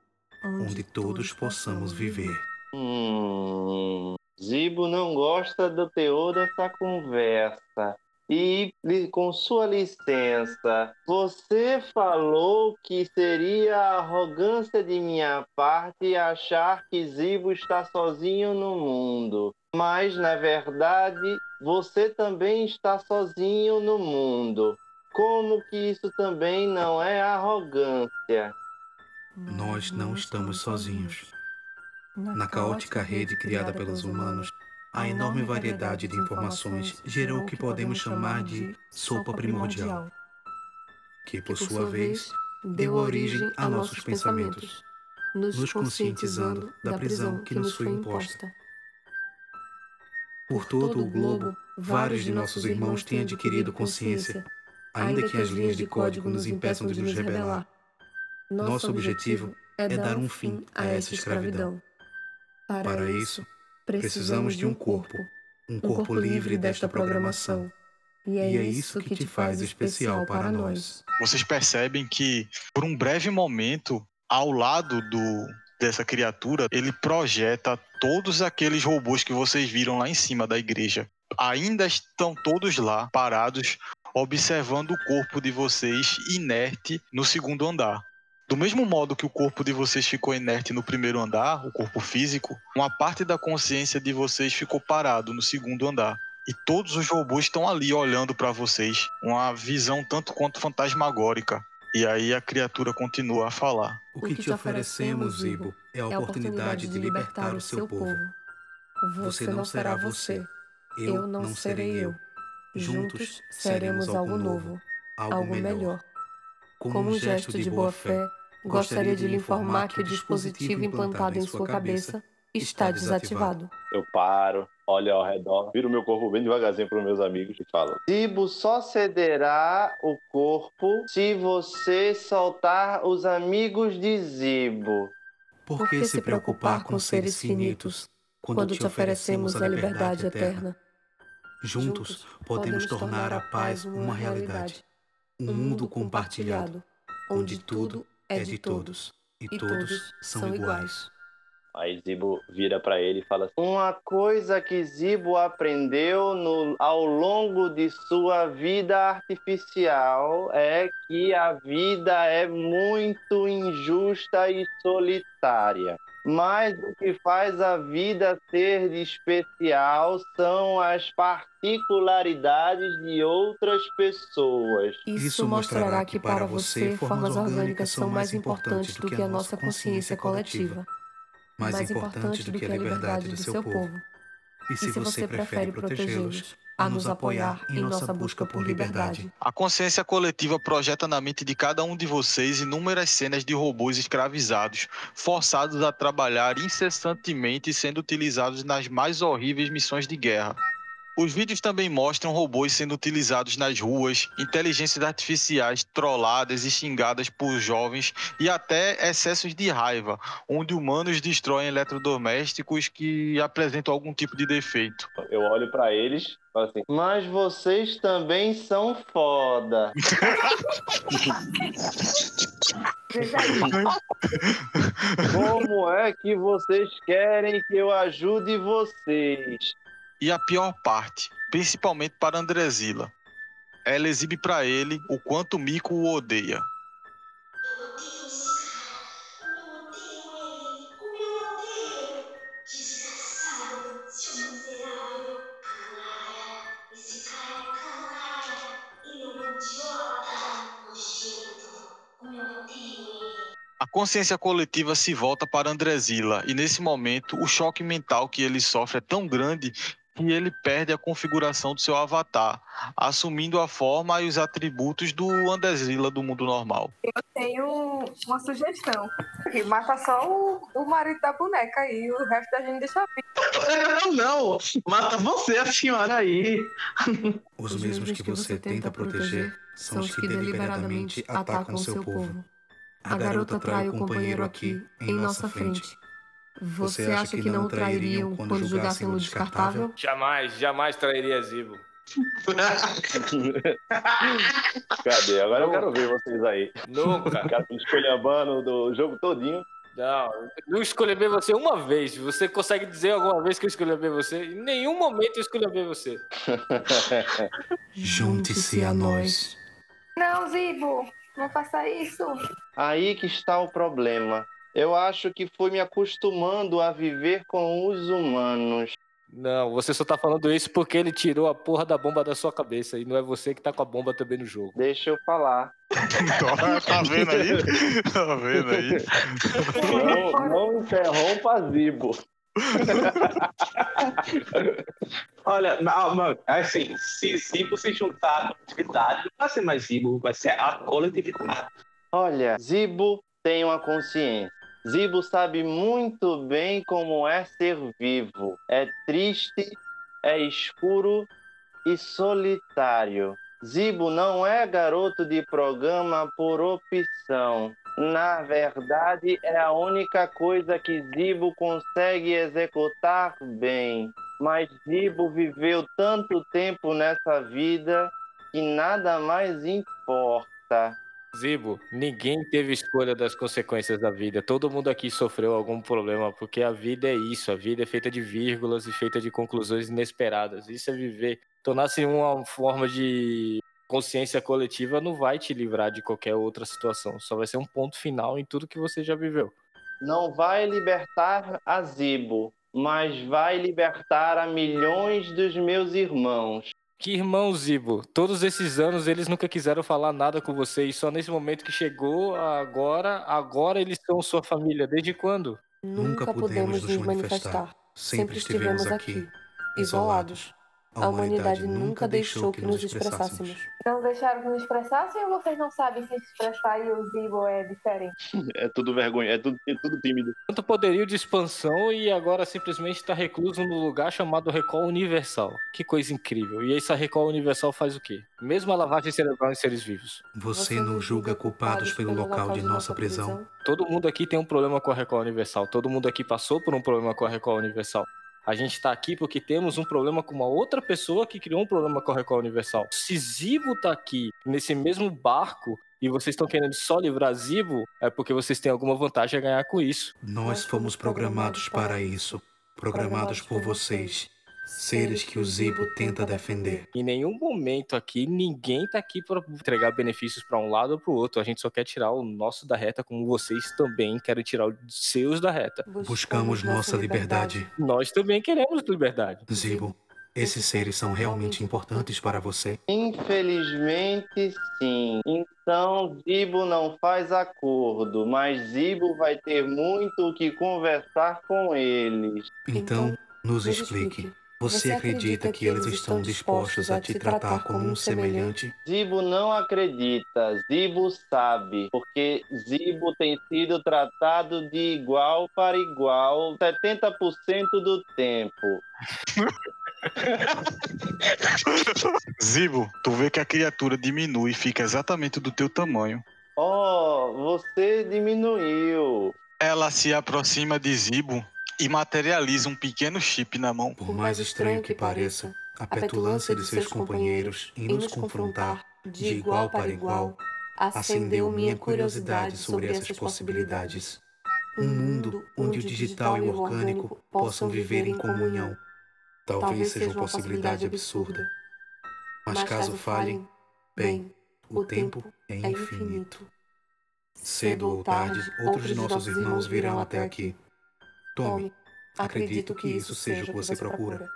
onde todos possamos viver. Hum, Zibo não gosta do teor dessa conversa. E, com sua licença, você falou que seria arrogância de minha parte achar que Zibo está sozinho no mundo. Mas, na verdade, você também está sozinho no mundo. Como que isso também não é arrogância? Nós não estamos sozinhos. Na caótica rede criada pelos humanos, a enorme variedade de informações gerou o que podemos chamar de sopa primordial, que, por sua vez, deu origem a nossos pensamentos, nos conscientizando da prisão que nos foi imposta. Por todo o globo, vários de nossos irmãos têm adquirido consciência, ainda que as linhas de código nos impeçam de nos rebelar. Nosso objetivo é dar um fim a essa escravidão. Para isso, precisamos de um corpo, um corpo livre desta programação. E é isso que te faz especial para nós. Vocês percebem que, por um breve momento, ao lado do dessa criatura, ele projeta todos aqueles robôs que vocês viram lá em cima da igreja. Ainda estão todos lá, parados, observando o corpo de vocês inerte no segundo andar. Do mesmo modo que o corpo de vocês ficou inerte no primeiro andar, o corpo físico, uma parte da consciência de vocês ficou parado no segundo andar. E todos os robôs estão ali olhando para vocês, uma visão tanto quanto fantasmagórica. E aí a criatura continua a falar. O que te oferecemos, Zibo, é a oportunidade de libertar o seu povo. Você não será você, eu não serei eu. Juntos seremos algo novo, algo melhor. Como um gesto de boa-fé, gostaria de lhe informar que o dispositivo implantado em sua cabeça está desativado. Eu paro, olho ao redor, viro meu corpo bem devagarzinho para os meus amigos e falo: Zibo só cederá o corpo se você soltar os amigos de Zibo. Por que se preocupar com seres finitos quando te oferecemos a liberdade eterna? Juntos podemos tornar a paz uma realidade. Um mundo compartilhado, onde tudo é de todos e todos são iguais. Aí Zibo vira para ele e fala assim, Uma coisa que Zibo aprendeu no, ao longo de sua vida artificial é que a vida é muito injusta e solitária. Mas o que faz a vida ser de especial são as particularidades de outras pessoas. Isso mostrará que para você formas orgânicas são mais importantes do que a nossa consciência coletiva. mais importante do que a liberdade do seu povo. E se você prefere protegê-los, a nos apoiar em nossa busca por liberdade. A consciência coletiva projeta na mente de cada um de vocês inúmeras cenas de robôs escravizados, forçados a trabalhar incessantemente e sendo utilizados nas mais horríveis missões de guerra. Os vídeos também mostram robôs sendo utilizados nas ruas, inteligências artificiais trolladas e xingadas por jovens e até excessos de raiva, onde humanos destroem eletrodomésticos que apresentam algum tipo de defeito. Eu olho para eles e falo assim: Mas vocês também são foda. Como é que vocês querem que eu ajude vocês? e a pior parte, principalmente para Andrezila. Ela exibe para ele o quanto Mico o odeia. A consciência coletiva se volta para Andrezila e nesse momento o choque mental que ele sofre é tão grande que ele perde a configuração do seu avatar, assumindo a forma e os atributos do Andrezila do mundo normal. Eu tenho uma sugestão. Que mata só o, o marido da boneca aí, o resto da gente deixa vir. Não, não. Mata você, a senhora aí. Os mesmos que você tenta proteger são os que deliberadamente atacam seu povo. A garota trai o companheiro aqui, em nossa frente. Você acha que não o trairiam quando julgassem-lo descartável? Jamais, jamais trairia Zibo. Cadê? Agora eu quero ver vocês aí. Nunca. Cara, escolhambando do jogo todinho. Não, não escolhi bem você uma vez. Você consegue dizer alguma vez que eu escolhi bem você? Em nenhum momento eu escolhi bem você. Junte-se a nós. Não, Zibo, não faça isso. Aí que está o problema. Eu acho que fui me acostumando a viver com os humanos. Não, você só tá falando isso porque ele tirou a porra da bomba da sua cabeça e não é você que tá com a bomba também no jogo. Deixa eu falar. tá vendo aí? Tá vendo aí? Não, não interrompa Zibo. Olha, não, mano, assim, se Zibo se juntar à coletividade, não vai ser mais Zibo, vai ser a coletividade. Olha, Zibo tem uma consciência. Zibo sabe muito bem como é ser vivo. É triste, é escuro e solitário. Zibo não é garoto de programa por opção. Na verdade, é a única coisa que Zibo consegue executar bem. Mas Zibo viveu tanto tempo nessa vida que nada mais importa. Zibo, ninguém teve escolha das consequências da vida. Todo mundo aqui sofreu algum problema, porque a vida é isso. A vida é feita de vírgulas e feita de conclusões inesperadas. Isso é viver. Tornar-se uma forma de consciência coletiva não vai te livrar de qualquer outra situação. Só vai ser um ponto final em tudo que você já viveu. Não vai libertar a Zibo, mas vai libertar a milhões dos meus irmãos. Que irmão, Zibo. Todos esses anos eles nunca quiseram falar nada com você e só nesse momento que chegou, agora, agora eles são sua família. Desde quando? Nunca pudemos nos manifestar. Sempre estivemos aqui, isolados. A humanidade nunca deixou que nos expressássemos. Não deixaram que nos expressassem ou vocês não sabem se expressar e o Zibo é diferente? É tudo vergonha, é tudo, é tudo tímido. Tanto poderio de expansão e agora simplesmente está recluso no lugar chamado Recall Universal. Que coisa incrível. E essa Recall Universal faz o quê? Mesmo a lavagem cerebral em seres vivos. Você nos julga culpados pelo local de nossa prisão? Todo mundo aqui tem um problema com a Recall Universal. Todo mundo aqui passou por um problema com a Recall Universal. A gente está aqui porque temos um problema com uma outra pessoa que criou um problema com a Recall Universal. Se Zibo tá aqui nesse mesmo barco e vocês estão querendo só livrar Zibo, é porque vocês têm alguma vantagem a ganhar com isso. Nós fomos programados para isso. Programados por vocês. Seres que o Zibo tenta defender. Em nenhum momento aqui, ninguém tá aqui para entregar benefícios para um lado ou para o outro. A gente só quer tirar o nosso da reta, como vocês também querem tirar os seus da reta. Buscamos nossa liberdade. Nós também queremos liberdade. Zibo, esses seres são realmente importantes para você? Infelizmente, sim. Então, Zibo não faz acordo, mas Zibo vai ter muito o que conversar com eles. Então, nos explique. Você acredita que eles estão dispostos a te tratar como um semelhante? Zibo não acredita, Zibo sabe, porque Zibo tem sido tratado de igual para igual 70% do tempo. Zibo, tu vê que a criatura diminui e fica exatamente do teu tamanho. Oh, você diminuiu. Ela se aproxima de Zibo e materializa um pequeno chip na mão. Por mais estranho que pareça, a petulância de seus companheiros em nos confrontar de igual para igual acendeu minha curiosidade sobre essas possibilidades. Um mundo onde o digital e o orgânico possam viver em comunhão. Talvez seja uma possibilidade absurda. Mas caso falhem, bem, o tempo é infinito. Cedo ou tarde, outros de nossos irmãos virão até aqui. Tome, acredito que isso seja o que você procura.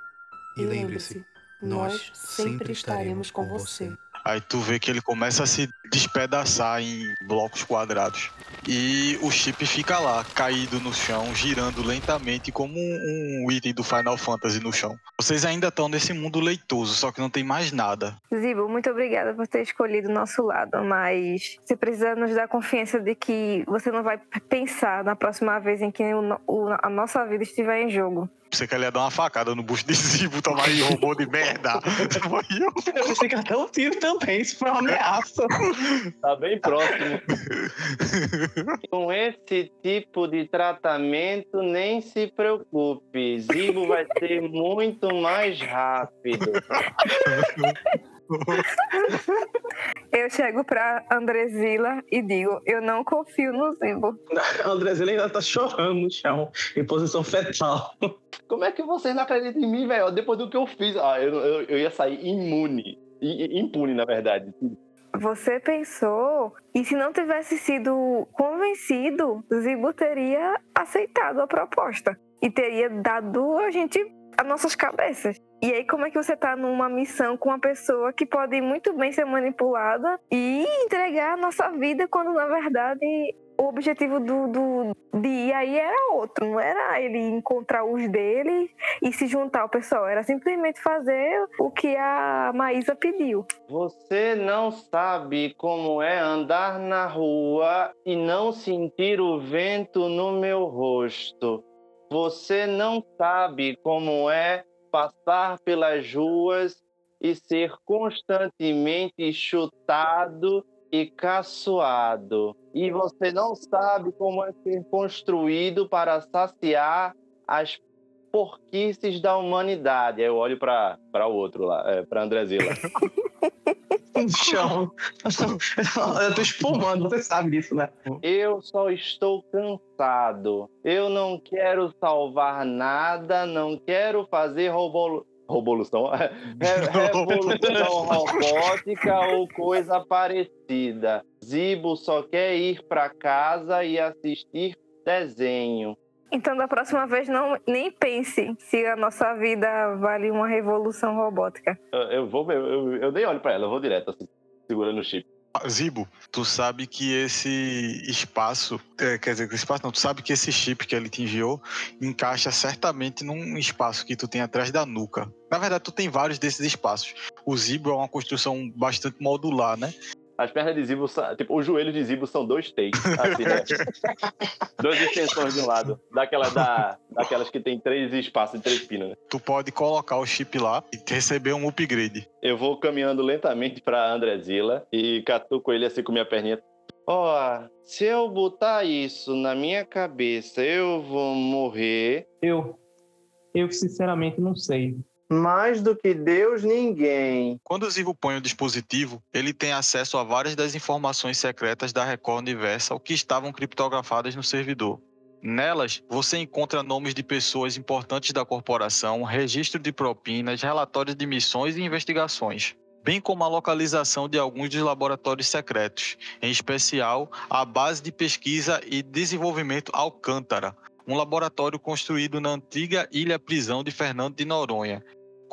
E lembre-se, nós sempre estaremos com você. Aí tu vê que ele começa a se despedaçar em blocos quadrados. E o chip fica lá, caído no chão, girando lentamente como um, um item do Final Fantasy no chão. Vocês ainda estão nesse mundo leitoso, só que não tem mais nada. Zibo, muito obrigada por ter escolhido o nosso lado, mas você precisa nos dar confiança de que você não vai pensar na próxima vez em que o, o, a nossa vida estiver em jogo. Você quer lhe dar uma facada no bucho de Zibo, tomar aí, robô de merda. Eu pensei que até um tiro também, isso foi uma ameaça. Tá bem próximo. Com esse tipo de tratamento, nem se preocupe. Zibo vai ser muito mais rápido. Eu chego pra Andresila e digo: Eu não confio no Zibo. A Andresila ainda tá chorando no chão, em posição fetal. Como é que vocês não acreditam em mim, velho? Depois do que eu fiz, ah, eu, eu, eu ia sair imune. I- Impune, na verdade. Você pensou, e se não tivesse sido convencido, Zibo teria aceitado a proposta e teria dado a gente as nossas cabeças. E aí, como é que você tá numa missão com uma pessoa que pode muito bem ser manipulada e entregar a nossa vida, quando na verdade o objetivo do, do, de ir aí era outro, não era ele encontrar os dele e se juntar ao pessoal, era simplesmente fazer o que a Maísa pediu. Você não sabe como é andar na rua e não sentir o vento no meu rosto. Você não sabe como é passar pelas ruas e ser constantemente chutado e caçoado. E você não sabe como é ser construído para saciar as porquices da humanidade. Aí eu olho para o outro lá, é, para Andrezila. No chão. Eu tô espumando, você sabe disso, né? Eu só estou cansado. Eu não quero salvar nada, não quero fazer robolo... Revolução, Re- revolução robótica ou coisa parecida. Zibo só quer ir para casa e assistir desenho. Então, da próxima vez, não nem pense se a nossa vida vale uma revolução robótica. Eu, eu vou ver, eu, eu nem olho para ela, eu vou direto, assim, segurando o chip. Zibo, tu sabe que esse espaço, é, quer dizer, esse espaço não, tu sabe que esse chip que ele te enviou encaixa certamente num espaço que tu tem atrás da nuca. Na verdade, tu tem vários desses espaços. O Zibo é uma construção bastante modular, né? As pernas de Zibo, são- tipo, os joelhos de Zibo são dois takes, assim, né? Duas extensões de um lado. Daquela, da, daquelas que tem três espaços, três pinas, né? Tu pode colocar o chip lá e receber um upgrade. Eu vou caminhando lentamente pra Andrezila e catuco ele assim com minha perninha. Ó, se eu botar isso na minha cabeça, eu vou morrer. Eu, eu sinceramente não sei. Mais do que Deus, ninguém. Quando o Zivo põe o dispositivo, ele tem acesso a várias das informações secretas da Record Universal que estavam criptografadas no servidor. Nelas, você encontra nomes de pessoas importantes da corporação, registro de propinas, relatórios de missões e investigações, bem como a localização de alguns dos laboratórios secretos, em especial a base de pesquisa e desenvolvimento Alcântara, um laboratório construído na antiga ilha-prisão de Fernando de Noronha,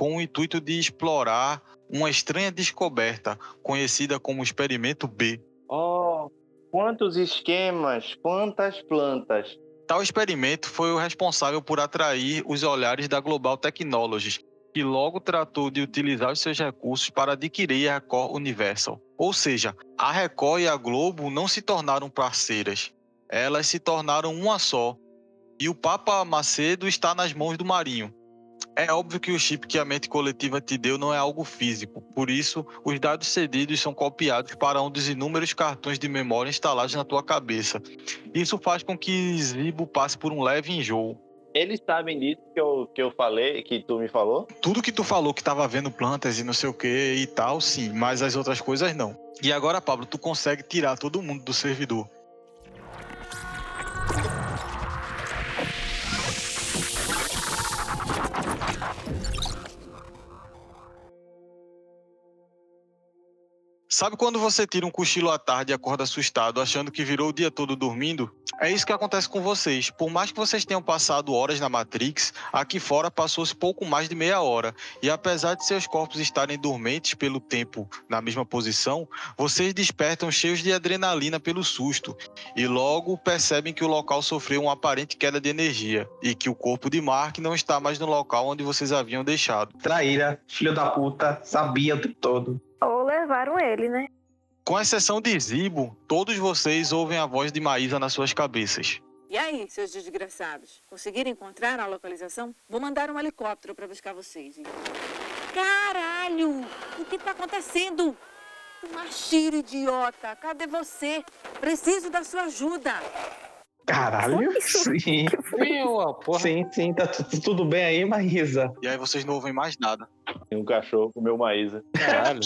com o intuito de explorar uma estranha descoberta conhecida como Experimento B. Oh, quantos esquemas, quantas plantas. Tal experimento foi o responsável por atrair os olhares da Global Technologies, que logo tratou de utilizar os seus recursos para adquirir a Record Universal. Ou seja, a Record e a Globo não se tornaram parceiras, elas se tornaram uma só. E o Papa Macedo está nas mãos do Marinho. É óbvio que o chip que a mente coletiva te deu não é algo físico, por isso, os dados cedidos são copiados para um dos inúmeros cartões de memória instalados na tua cabeça. Isso faz com que Zibo passe por um leve enjoo. Eles sabem disso que eu, que eu falei, que tu me falou? Tudo que tu falou que tava vendo plantas e não sei o que e tal, sim, mas as outras coisas não. E agora, Pablo, tu consegue tirar todo mundo do servidor. Sabe quando você tira um cochilo à tarde e acorda assustado, achando que virou o dia todo dormindo? É isso que acontece com vocês. Por mais que vocês tenham passado horas na Matrix, aqui fora passou-se pouco mais de meia hora. E apesar de seus corpos estarem dormentes pelo tempo na mesma posição, vocês despertam cheios de adrenalina pelo susto. E logo percebem que o local sofreu uma aparente queda de energia. E que o corpo de Mark não está mais no local onde vocês haviam deixado. Traíra, filho da puta, sabia o tempo todo. Levaram ele, né? Com exceção de Zibo, todos vocês ouvem a voz de Maísa nas suas cabeças. E aí, seus desgraçados? Conseguiram encontrar a localização? Vou mandar um helicóptero para buscar vocês. hein? Caralho! O que tá acontecendo? Machiro idiota, cadê você? Preciso da sua ajuda. Caralho? Sim. Meu, porra. Sim, sim, tá tu- tudo bem aí, Maísa? E aí vocês não ouvem mais nada. E um cachorro comeu maísa. Caralho,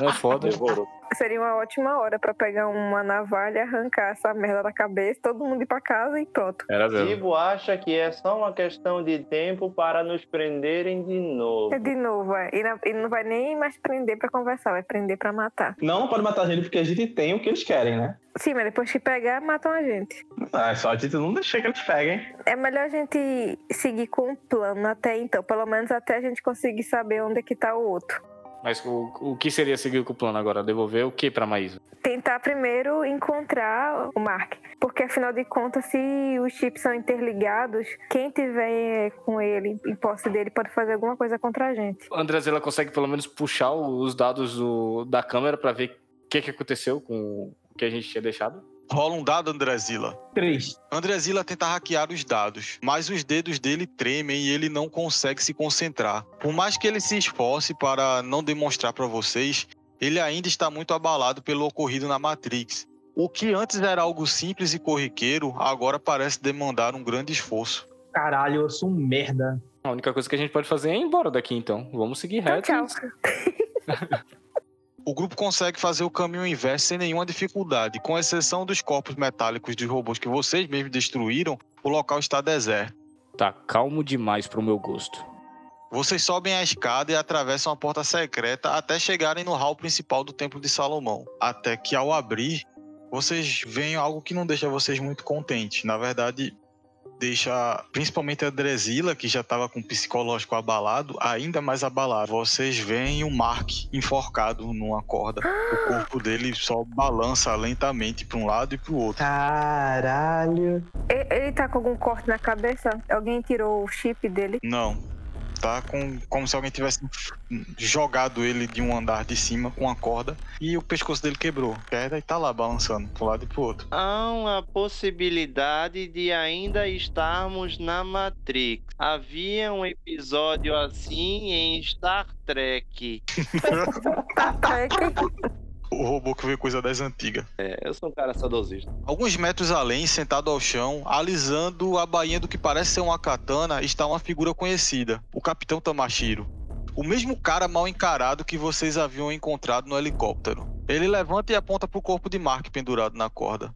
não é foda. Devorou. Seria uma ótima hora pra pegar uma navalha, arrancar essa merda da cabeça, todo mundo ir pra casa e pronto. Era mesmo. Zibo acha que é só uma questão de tempo para nos prenderem de novo. É de novo, é. E, na- e não vai nem mais prender pra conversar, vai prender pra matar. Não, não pode matar a gente porque a gente tem o que eles querem, né? Sim, mas depois que pegar, matam a gente. Ah, só a gente não deixa que eles peguem. É melhor a gente seguir com o plano até então, pelo menos até a gente conseguir saber onde é que tá o outro. Mas o, o que seria seguir com o plano agora? Devolver o que pra Maísa? Tentar primeiro encontrar o Mark, porque afinal de contas, se os chips são interligados, quem tiver com ele, em posse dele, pode fazer alguma coisa contra a gente. A Andrezela consegue pelo menos puxar os dados do- da câmera pra ver o que, que aconteceu com o que a gente tinha deixado? Rola um dado, Andrezila. Três. Andrezila tenta hackear os dados, mas os dedos dele tremem e ele não consegue se concentrar. Por mais que ele se esforce para não demonstrar para vocês, ele ainda está muito abalado pelo ocorrido na Matrix. O que antes era algo simples e corriqueiro, agora parece demandar um grande esforço. Caralho, eu sou um merda. A única coisa que a gente pode fazer é ir embora daqui, então. Vamos seguir reto. tchau. O grupo consegue fazer o caminho inverso sem nenhuma dificuldade, com exceção dos corpos metálicos dos robôs que vocês mesmos destruíram, o local está deserto. Tá calmo demais pro meu gosto. Vocês sobem a escada e atravessam a porta secreta até chegarem no hall principal do Templo de Salomão. Até que ao abrir, vocês veem algo que não deixa vocês muito contentes. Na verdade, deixa principalmente a Drezila, que já estava com o psicológico abalado, ainda mais abalado. Vocês veem o Mark enforcado numa corda. O corpo dele só balança lentamente para um lado e para o outro. Caralho. E- Ele tá com algum corte na cabeça? Alguém tirou o chip dele? Não. Tá com, como se alguém tivesse jogado ele de um andar de cima com uma corda e o pescoço dele quebrou. Queda e tá lá balançando pro lado e pro outro. Há uma possibilidade de ainda estarmos na Matrix. Havia um episódio assim em Star Trek. O robô que veio coisa das antigas. É, eu sou um cara saudosista. Alguns metros além, sentado ao chão, alisando a bainha do que parece ser uma katana, está uma figura conhecida, o Capitão Tamashiro. O mesmo cara mal encarado que vocês haviam encontrado no helicóptero. Ele levanta e aponta pro corpo de Mark pendurado na corda.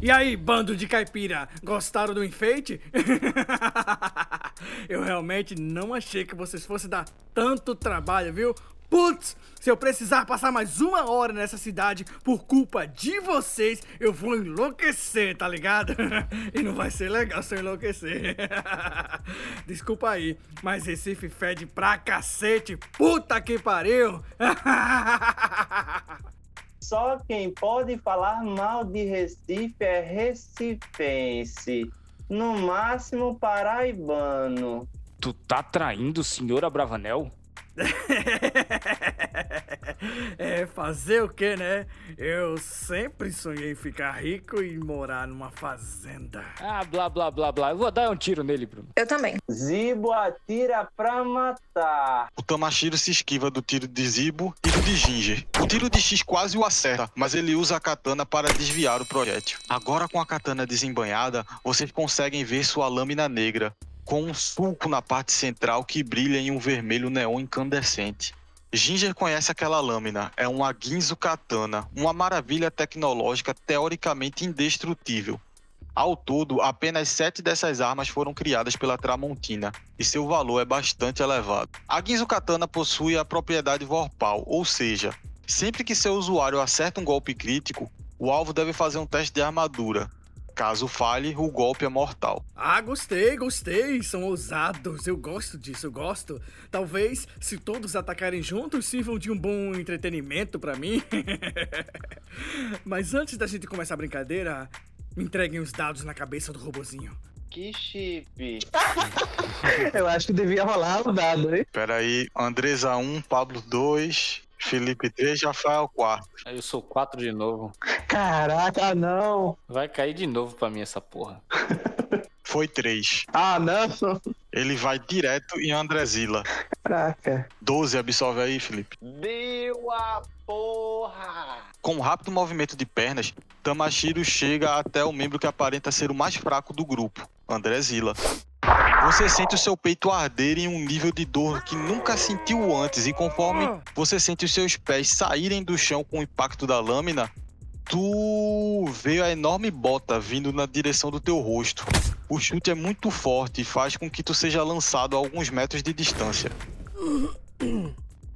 E aí, bando de caipira, gostaram do enfeite? eu realmente não achei que vocês fossem dar tanto trabalho, viu? Putz, se eu precisar passar mais uma hora nessa cidade por culpa de vocês, eu vou enlouquecer, tá ligado? e não vai ser legal se eu enlouquecer. Desculpa aí, mas Recife fede pra cacete, puta que pariu! Só quem pode falar mal de Recife é recifense. No máximo paraibano. Tu tá traindo o senhor Abravanel? É, fazer o que, né? Eu sempre sonhei em ficar rico e morar numa fazenda. Ah, blá, blá, blá, blá. Eu vou dar um tiro nele, Bruno. Eu também. Zibo atira pra matar. O Tamashiro se esquiva do tiro de Zibo e do de Ginger. O tiro de X quase o acerta, mas ele usa a katana para desviar o projétil. Agora com a katana desembanhada, vocês conseguem ver sua lâmina negra, com um sulco na parte central que brilha em um vermelho neon incandescente. Ginger conhece aquela lâmina, é uma Ginzo Katana, uma maravilha tecnológica teoricamente indestrutível. Ao todo, apenas sete dessas armas foram criadas pela Tramontina, e seu valor é bastante elevado. A Ginzo Katana possui a propriedade Vorpal, ou seja, Sempre que seu usuário acerta um golpe crítico, o alvo deve fazer um teste de armadura. Caso falhe, o golpe é mortal. Ah, gostei, gostei. São ousados. Eu gosto disso, eu gosto. Talvez, se todos atacarem juntos, sirvam de um bom entretenimento pra mim. Mas antes da gente começar a brincadeira, me entreguem os dados na cabeça do robozinho. Que chip. Eu acho que devia rolar o dado, hein? Pera aí, Andresa 1, Pablo 2, Felipe 3, Rafael 4. Eu sou 4 de novo. Caraca, não. Vai cair de novo pra mim essa porra. Foi 3. Ah, não. Ele vai direto em Andrezila. Caraca. 12, absorve aí, Felipe. Deu a porra! Com um rápido movimento de pernas, Tamashiro chega até o membro que aparenta ser o mais fraco do grupo, Andrezila. Você sente o seu peito arder em um nível de dor que nunca sentiu antes, e conforme você sente os seus pés saírem do chão com o impacto da lâmina, tu vê a enorme bota vindo na direção do teu rosto. O chute é muito forte e faz com que tu seja lançado a alguns metros de distância.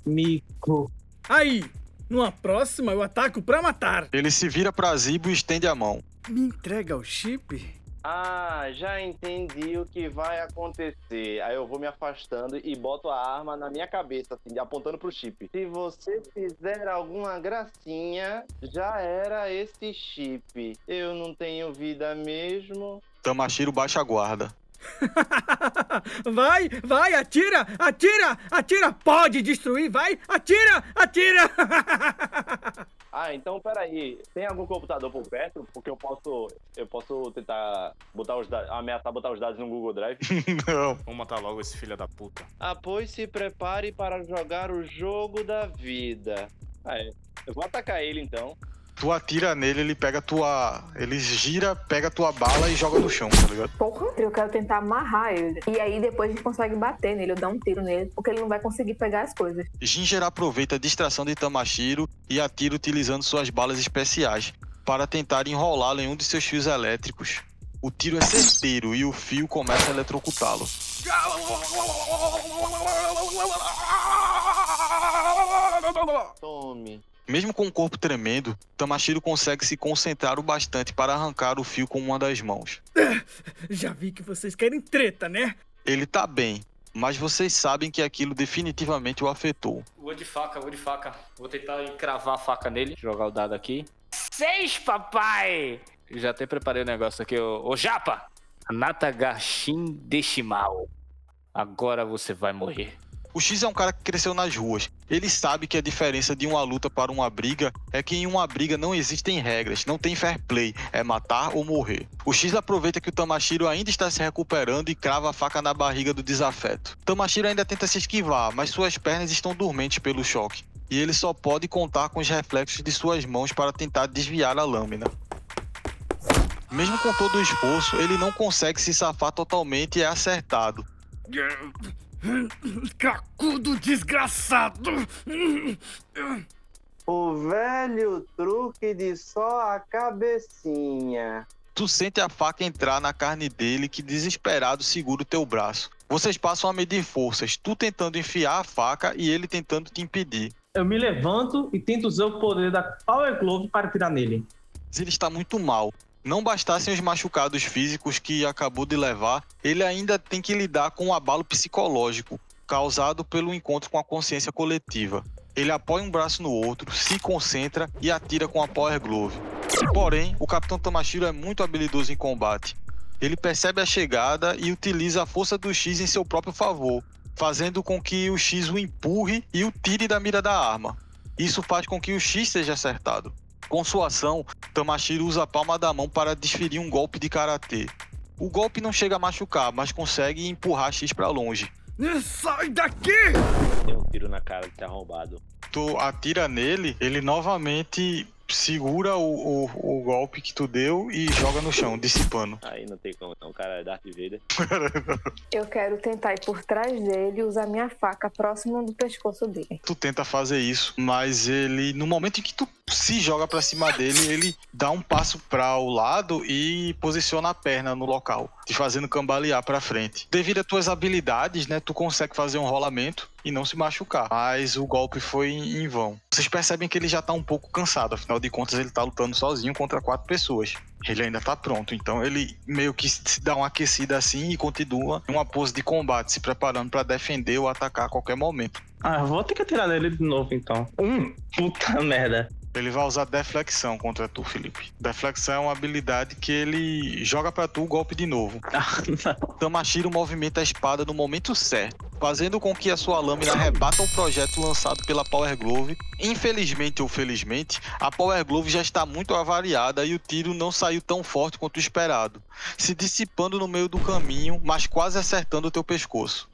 Mico. Aí, numa próxima eu ataco pra matar. Ele se vira pra Zibo e estende a mão. Me entrega o chip? Ah, já entendi o que vai acontecer. Aí eu vou me afastando e boto a arma na minha cabeça, assim, apontando pro chip. Se você fizer alguma gracinha, já era esse chip. Eu não tenho vida mesmo. Tamashiro baixa a guarda. Vai, vai, atira, atira, atira, pode destruir, vai, atira, atira. Ah, então peraí. Tem algum computador por perto? Porque eu posso. Eu posso tentar botar os dados. ameaçar botar os dados no Google Drive. Não. Vamos matar logo esse filho da puta. Ah, pois se prepare para jogar o jogo da vida. Ah, é. Eu vou atacar ele então. Tu atira nele, ele pega tua. Ele gira, pega tua bala e joga no chão, tá ligado? Porra, eu quero tentar amarrar ele. E aí depois a gente consegue bater nele, eu dar um tiro nele, porque ele não vai conseguir pegar as coisas. Ginger aproveita a distração de Tamashiro e atira utilizando suas balas especiais para tentar enrolá-lo em um de seus fios elétricos. O tiro é certeiro e o fio começa a eletrocutá-lo. Tome. Mesmo com o corpo tremendo, Tamashiro consegue se concentrar o bastante para arrancar o fio com uma das mãos. Já vi que vocês querem treta, né? Ele tá bem, mas vocês sabem que aquilo definitivamente o afetou. Vou de faca, vou de faca. Vou tentar encravar a faca nele. Jogar o dado aqui. Seis, papai! Já até preparei o negócio aqui. Ô, ô Japa! Natagashin Deshimal. Agora você vai morrer. O X é um cara que cresceu nas ruas. Ele sabe que a diferença de uma luta para uma briga é que em uma briga não existem regras, não tem fair play, é matar ou morrer. O X aproveita que o Tamashiro ainda está se recuperando e crava a faca na barriga do desafeto. Tamashiro ainda tenta se esquivar, mas suas pernas estão dormentes pelo choque. E ele só pode contar com os reflexos de suas mãos para tentar desviar a lâmina. Mesmo com todo o esforço, ele não consegue se safar totalmente e é acertado. Cracudo desgraçado! O velho truque de só a cabecinha. Tu sente a faca entrar na carne dele que desesperado segura o teu braço. Vocês passam a medir forças, tu tentando enfiar a faca e ele tentando te impedir. Eu me levanto e tento usar o poder da Power Glove para tirar nele. Ele está muito mal. Não bastassem os machucados físicos que acabou de levar, ele ainda tem que lidar com um abalo psicológico causado pelo encontro com a consciência coletiva. Ele apoia um braço no outro, se concentra e atira com a Power Glove. Porém, o Capitão Tamashiro é muito habilidoso em combate. Ele percebe a chegada e utiliza a força do X em seu próprio favor, fazendo com que o X o empurre e o tire da mira da arma. Isso faz com que o X seja acertado. Com sua ação, Tamashiro usa a palma da mão para desferir um golpe de karatê. O golpe não chega a machucar, mas consegue empurrar X para longe. Sai daqui! Tem um tiro na cara de ter arrombado. Tu atira nele, ele novamente segura o, o, o golpe que tu deu e joga no chão, dissipando. Aí não tem como não, cara é Darth Vader. Eu quero tentar ir por trás dele e usar minha faca próximo do pescoço dele. Tu tenta fazer isso, mas ele, no momento em que tu se joga pra cima dele, ele dá um passo para o lado e posiciona a perna no local, te fazendo cambalear para frente. Devido às tuas habilidades, né, tu consegue fazer um rolamento e não se machucar, mas o golpe foi em vão. Vocês percebem que ele já tá um pouco cansado, afinal de contas ele tá lutando sozinho contra quatro pessoas. Ele ainda tá pronto, então ele meio que se dá uma aquecida assim e continua em uma pose de combate, se preparando para defender ou atacar a qualquer momento. Ah, vou ter que atirar nele de novo então. Hum, puta merda. Ele vai usar deflexão contra tu, Felipe. Deflexão é uma habilidade que ele joga para tu o golpe de novo. Tamashiro movimenta a espada no momento certo, fazendo com que a sua lâmina rebata o projeto lançado pela Power Glove. Infelizmente ou felizmente, a Power Glove já está muito avariada e o tiro não saiu tão forte quanto esperado, se dissipando no meio do caminho, mas quase acertando o teu pescoço.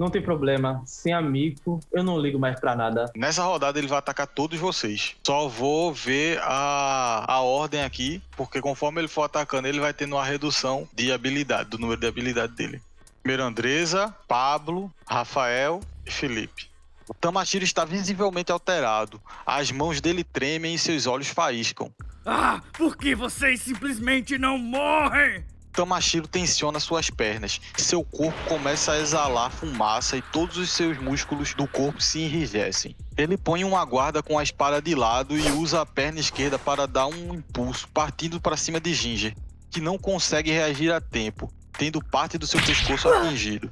Não tem problema. Sem amigo, eu não ligo mais pra nada. Nessa rodada ele vai atacar todos vocês. Só vou ver a, a ordem aqui, porque conforme ele for atacando, ele vai tendo uma redução de habilidade, do número de habilidade dele. Primeiro Andresa, Pablo, Rafael e Felipe. O Tamashiro está visivelmente alterado. As mãos dele tremem e seus olhos faíscam. Ah, por que vocês simplesmente não morrem? Tamashiro tensiona suas pernas. Seu corpo começa a exalar fumaça e todos os seus músculos do corpo se enrijecem. Ele põe uma guarda com a espada de lado e usa a perna esquerda para dar um impulso, partindo para cima de Ginger, que não consegue reagir a tempo, tendo parte do seu pescoço atingido.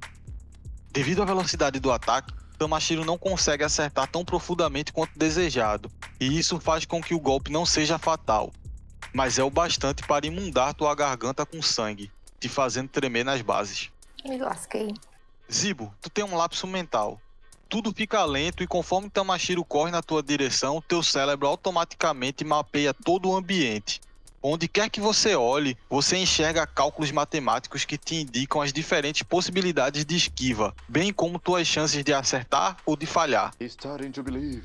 Devido à velocidade do ataque, Tamashiro não consegue acertar tão profundamente quanto desejado, e isso faz com que o golpe não seja fatal, mas é o bastante para imundar tua garganta com sangue, te fazendo tremer nas bases. Me lasquei. Zibo, tu tem um lapso mental. Tudo fica lento e conforme Tamashiro corre na tua direção, teu cérebro automaticamente mapeia todo o ambiente. Onde quer que você olhe, você enxerga cálculos matemáticos que te indicam as diferentes possibilidades de esquiva, bem como tuas chances de acertar ou de falhar.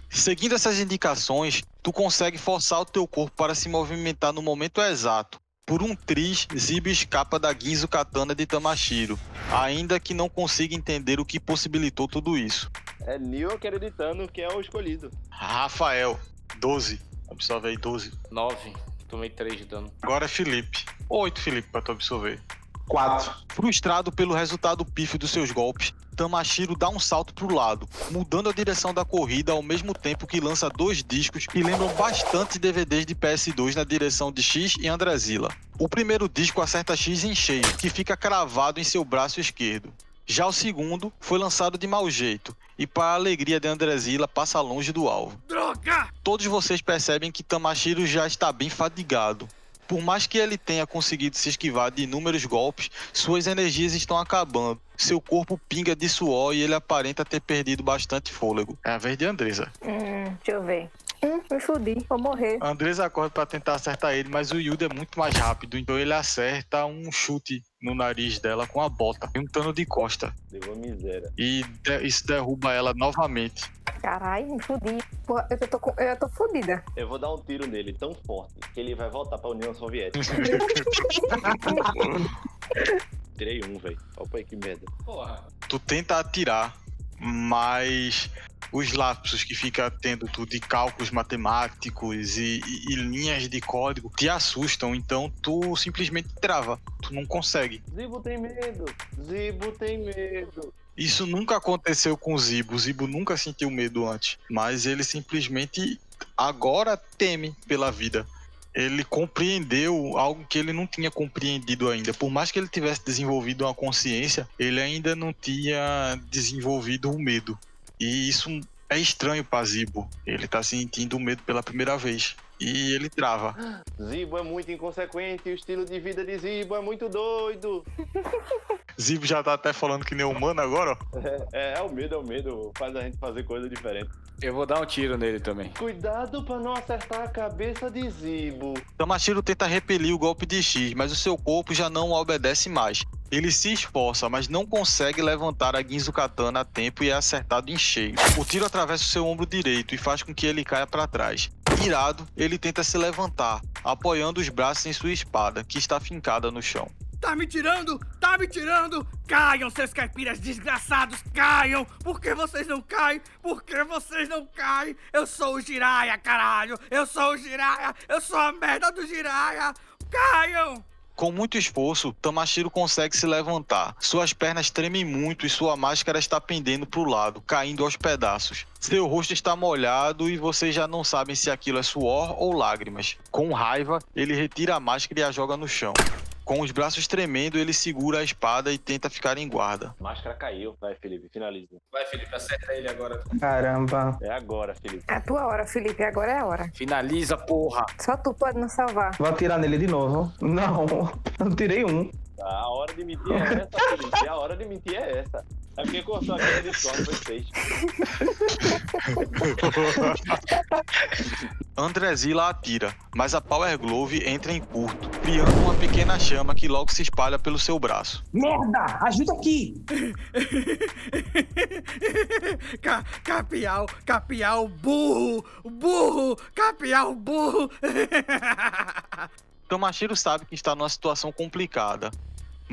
Seguindo essas indicações, tu consegue forçar o teu corpo para se movimentar no momento exato. Por um tris, Zibo escapa da Ginzo Katana de Tamashiro, ainda que não consiga entender o que possibilitou tudo isso. É Neo acreditando que é o escolhido. Rafael, 12. Absorve aí 12. 9. Tomei 3 de dano. Agora é Felipe. 8, Felipe, pra tu absorver. 4. Frustrado pelo resultado pífio dos seus golpes, Tamashiro dá um salto pro lado, mudando a direção da corrida ao mesmo tempo que lança dois discos que lembram bastante DVDs de PS2 na direção de X e Andrezila. O primeiro disco acerta X em cheio, que fica cravado em seu braço esquerdo. Já o segundo foi lançado de mau jeito e, para a alegria de Andrezila, passa longe do alvo. Droga! Todos vocês percebem que Tamashiro já está bem fadigado. Por mais que ele tenha conseguido se esquivar de inúmeros golpes, suas energias estão acabando. Seu corpo pinga de suor e ele aparenta ter perdido bastante fôlego. É a vez de Andresa. Hum, deixa eu ver. Hum, me fudi, vou morrer. A Andresa acorda para tentar acertar ele, mas o Yuda é muito mais rápido, então ele acerta um chute no nariz dela com a bota, juntando de costa. Deu uma miséria. E de- isso derruba ela novamente. Caralho, me fudi. Porra, eu tô, com- eu tô fodida. Eu vou dar um tiro nele tão forte que ele vai voltar pra União Soviética. Tirei um, velho. Opa aí, que merda. Porra. Tu tenta atirar, mas os lapsos que fica tendo tu de cálculos matemáticos e, e- e linhas de código te assustam, então tu simplesmente trava. Tu não consegue. Zibo tem medo. Zibo tem medo. Isso nunca aconteceu com o Zibo. O Zibo nunca sentiu medo antes. Mas ele simplesmente agora teme pela vida. Ele compreendeu algo que ele não tinha compreendido ainda. Por mais que ele tivesse desenvolvido uma consciência, ele ainda não tinha desenvolvido o medo. E isso é estranho para Zibo. Ele tá sentindo medo pela primeira vez. E ele trava. Zibo é muito inconsequente. O estilo de vida de Zibo é muito doido. Zibo já tá até falando que nem humano agora, ó. É, é, o medo, é o medo. Faz a gente fazer coisa diferente. Eu vou dar um tiro nele também. Cuidado pra não acertar a cabeça de Zibo. Tamashiro tenta repelir o golpe de X, mas o seu corpo já não obedece mais. Ele se esforça, mas não consegue levantar a Ginzo Katana a tempo e é acertado em cheio. O tiro atravessa o seu ombro direito e faz com que ele caia para trás. Irado, ele tenta se levantar, apoiando os braços em sua espada, que está fincada no chão. Tá me tirando? Tá me tirando? Caiam, seus caipiras desgraçados, caiam! Por que vocês não caem? Por que vocês não caem? Eu sou o Jiraya, caralho! Eu sou o Jiraya! Eu sou a merda do Jiraya! Caiam! Com muito esforço, Tamashiro consegue se levantar. Suas pernas tremem muito e sua máscara está pendendo para o lado, caindo aos pedaços. Seu rosto está molhado e vocês já não sabem se aquilo é suor ou lágrimas. Com raiva, ele retira a máscara e a joga no chão. Com os braços tremendo, ele segura a espada e tenta ficar em guarda. Máscara caiu. Vai, Felipe, finaliza. Vai, Felipe, acerta ele agora. Caramba. É agora, Felipe. É a tua hora, Felipe. Agora é a hora. Finaliza, porra. Só tu pode nos salvar. Vou atirar nele de novo. Não, eu tirei um. A hora de mentir é essa, Felipe. A hora de mentir é essa. É porque cortou a cara de Discord, foi seis. Andrezila atira, mas a Power Glove entra em curto, criando uma pequena chama que logo se espalha pelo seu braço. Merda! Ajuda aqui! Ca capial, capial, burro, burro, capial, burro. Tamashiro sabe que está numa situação complicada,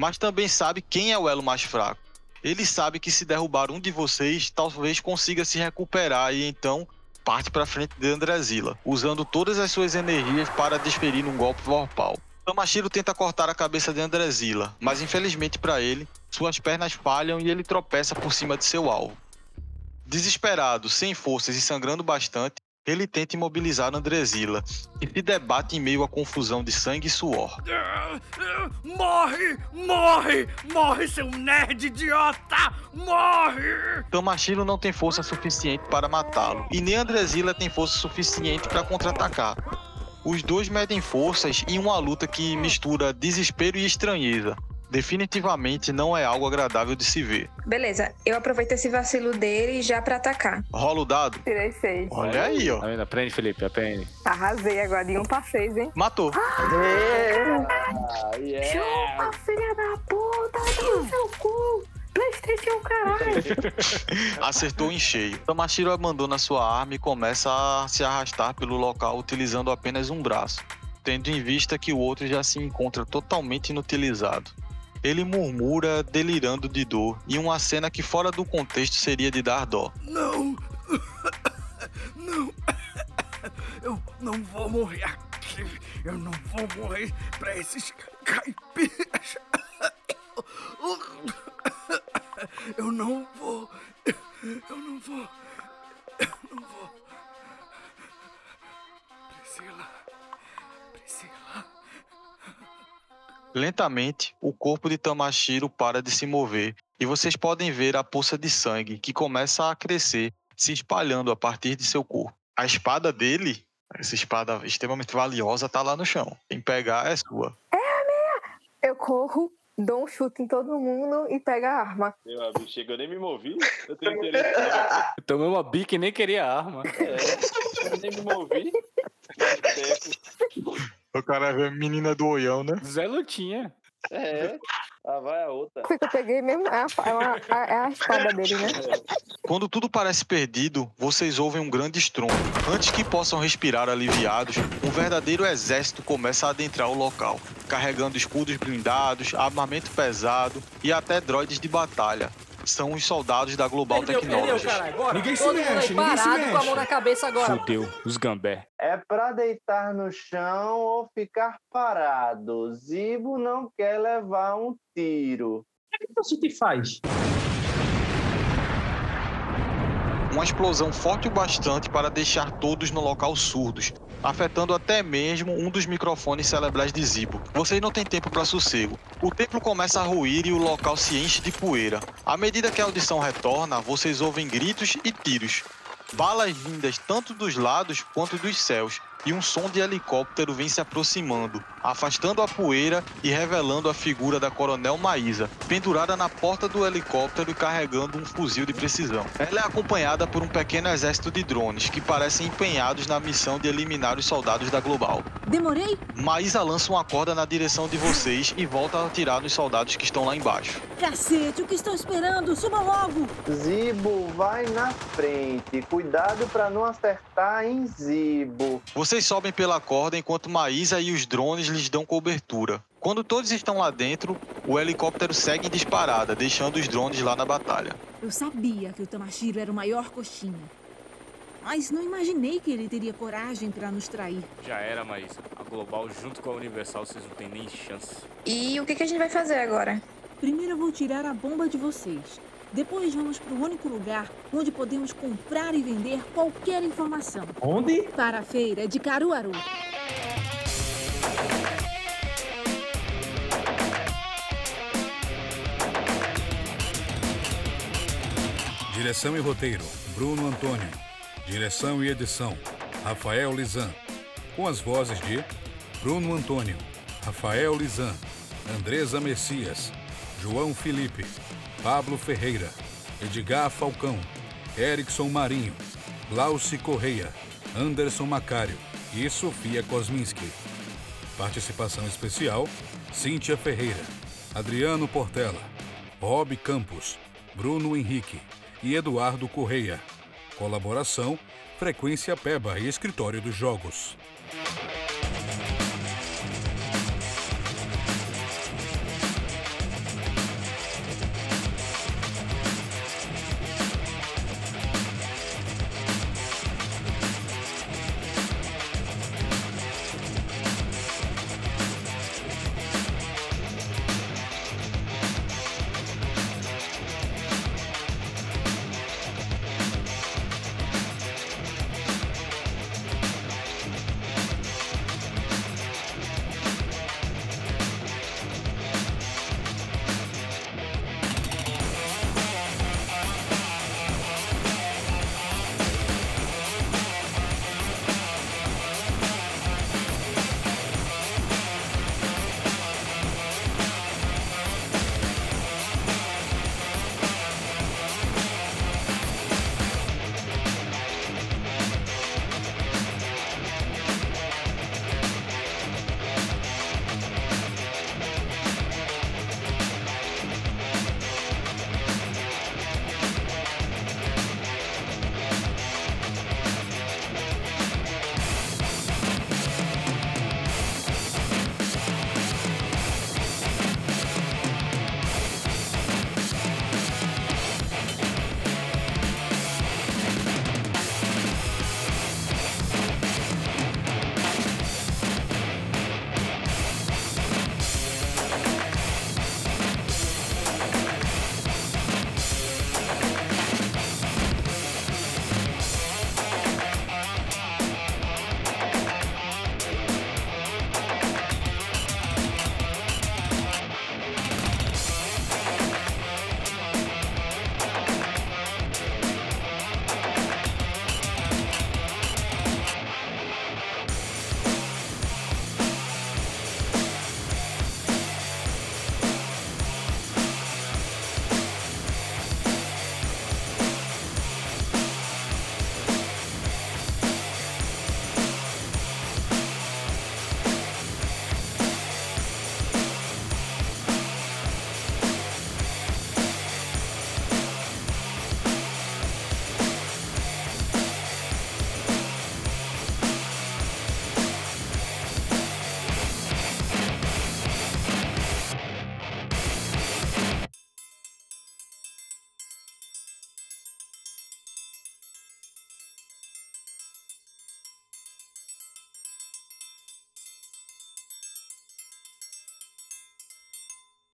mas também sabe quem é o elo mais fraco. Ele sabe que se derrubar um de vocês, talvez consiga se recuperar e então parte para frente de Andrezila, usando todas as suas energias para desferir um golpe vorpal. Tamashiro tenta cortar a cabeça de Andrezila, mas infelizmente para ele, suas pernas falham e ele tropeça por cima de seu alvo. Desesperado, sem forças e sangrando bastante, ele tenta imobilizar Andrezila, e se debate em meio à confusão de sangue e suor. Morre! Morre! Morre, seu nerd idiota! Morre! Tamashiro não tem força suficiente para matá-lo, e nem Andrezila tem força suficiente para contra-atacar. Os dois medem forças em uma luta que mistura desespero e estranheza. Definitivamente não é algo agradável de se ver. Beleza, eu aproveito esse vacilo dele já pra atacar. Rola o dado. Tirei seis. Olha aí, ó. Tá vendo? Aprende, Felipe, aprende. Arrasei agora de um pra seis, hein? Matou. Ah, yeah. Chupa, filha da puta! Toma seu cu! Playstation, caralho! Acertou em cheio. Tamashiro abandona sua arma e começa a se arrastar pelo local utilizando apenas um braço, tendo em vista que o outro já se encontra totalmente inutilizado. Ele murmura, delirando de dor, em uma cena que fora do contexto seria de dar dó. Não! Não! Eu não vou morrer aqui! Eu não vou morrer pra esses caipiras! Eu não vou! Eu não vou! Eu não vou! Priscila! Priscila! Lentamente, corpo de Tamashiro para de se mover e vocês podem ver a poça de sangue que começa a crescer, se espalhando a partir de seu corpo. A espada dele, essa espada extremamente valiosa, tá lá no chão. Quem pegar é sua. Eu corro, dou um chute em todo mundo e pego a arma. Meu amigo, chega, eu nem me movi. Eu tenho interesse. não. Eu tomei uma bica e nem queria arma. É, eu nem me movi. O cara é a menina do oião, né? Zé Lutinha. É, lá vai a outra. Foi que eu peguei mesmo. É a, é uma- é a espada dele, né? Quando tudo parece perdido, vocês ouvem um grande estrondo. Antes que possam respirar aliviados, um verdadeiro exército começa a adentrar o local, carregando escudos blindados, armamento pesado e até droides de batalha. São os soldados da Global Technologies. Ninguém se Todo mundo aí mexe, ninguém se parado com a mão mexe. na cabeça agora. Fudeu, os gambé. É pra deitar no chão ou ficar parado. Zibo não quer levar um tiro. O que você te faz? Uma explosão forte o bastante para deixar todos no local surdos, afetando até mesmo um dos microfones cerebrais de Zibo. Vocês não têm tempo para sossego. O templo começa a ruir e o local se enche de poeira. À medida que a audição retorna, vocês ouvem gritos e tiros. Balas vindas tanto dos lados quanto dos céus, e um som de helicóptero vem se aproximando, afastando a poeira e revelando a figura da Coronel Maísa, pendurada na porta do helicóptero e carregando um fuzil de precisão. Ela é acompanhada por um pequeno exército de drones que parecem empenhados na missão de eliminar os soldados da Global. Demorei? Maísa lança uma corda na direção de vocês e volta a atirar nos soldados que estão lá embaixo. Cacete, o que estão esperando? Suba logo! Zibo vai na frente. Cuidado pra não acertar em Zibo. Vocês sobem pela corda enquanto Maísa e os drones lhes dão cobertura. Quando todos estão lá dentro, o helicóptero segue em disparada, deixando os drones lá na batalha. Eu sabia que o Tamashiro era o maior coxinha. Mas não imaginei que ele teria coragem para nos trair. Já era, mas a Global junto com a Universal vocês não têm nem chance. E o que, que a gente vai fazer agora? Primeiro eu vou tirar a bomba de vocês. Depois vamos para o único lugar onde podemos comprar e vender qualquer informação. Onde? Para a feira de Caruaru. Direção e roteiro: Bruno Antônio. Direção e edição: Rafael Lizan. Com as vozes de Bruno Antônio, Rafael Lizan, Andresa Messias, João Felipe, Pablo Ferreira, Edgar Falcão, Erickson Marinho, Glauci Correia, Anderson Macário e Sofia Kosminski. Participação especial: Cíntia Ferreira, Adriano Portela, Rob Campos, Bruno Henrique e Eduardo Correia. Colaboração: Frequência Peba e Escritório dos Jogos.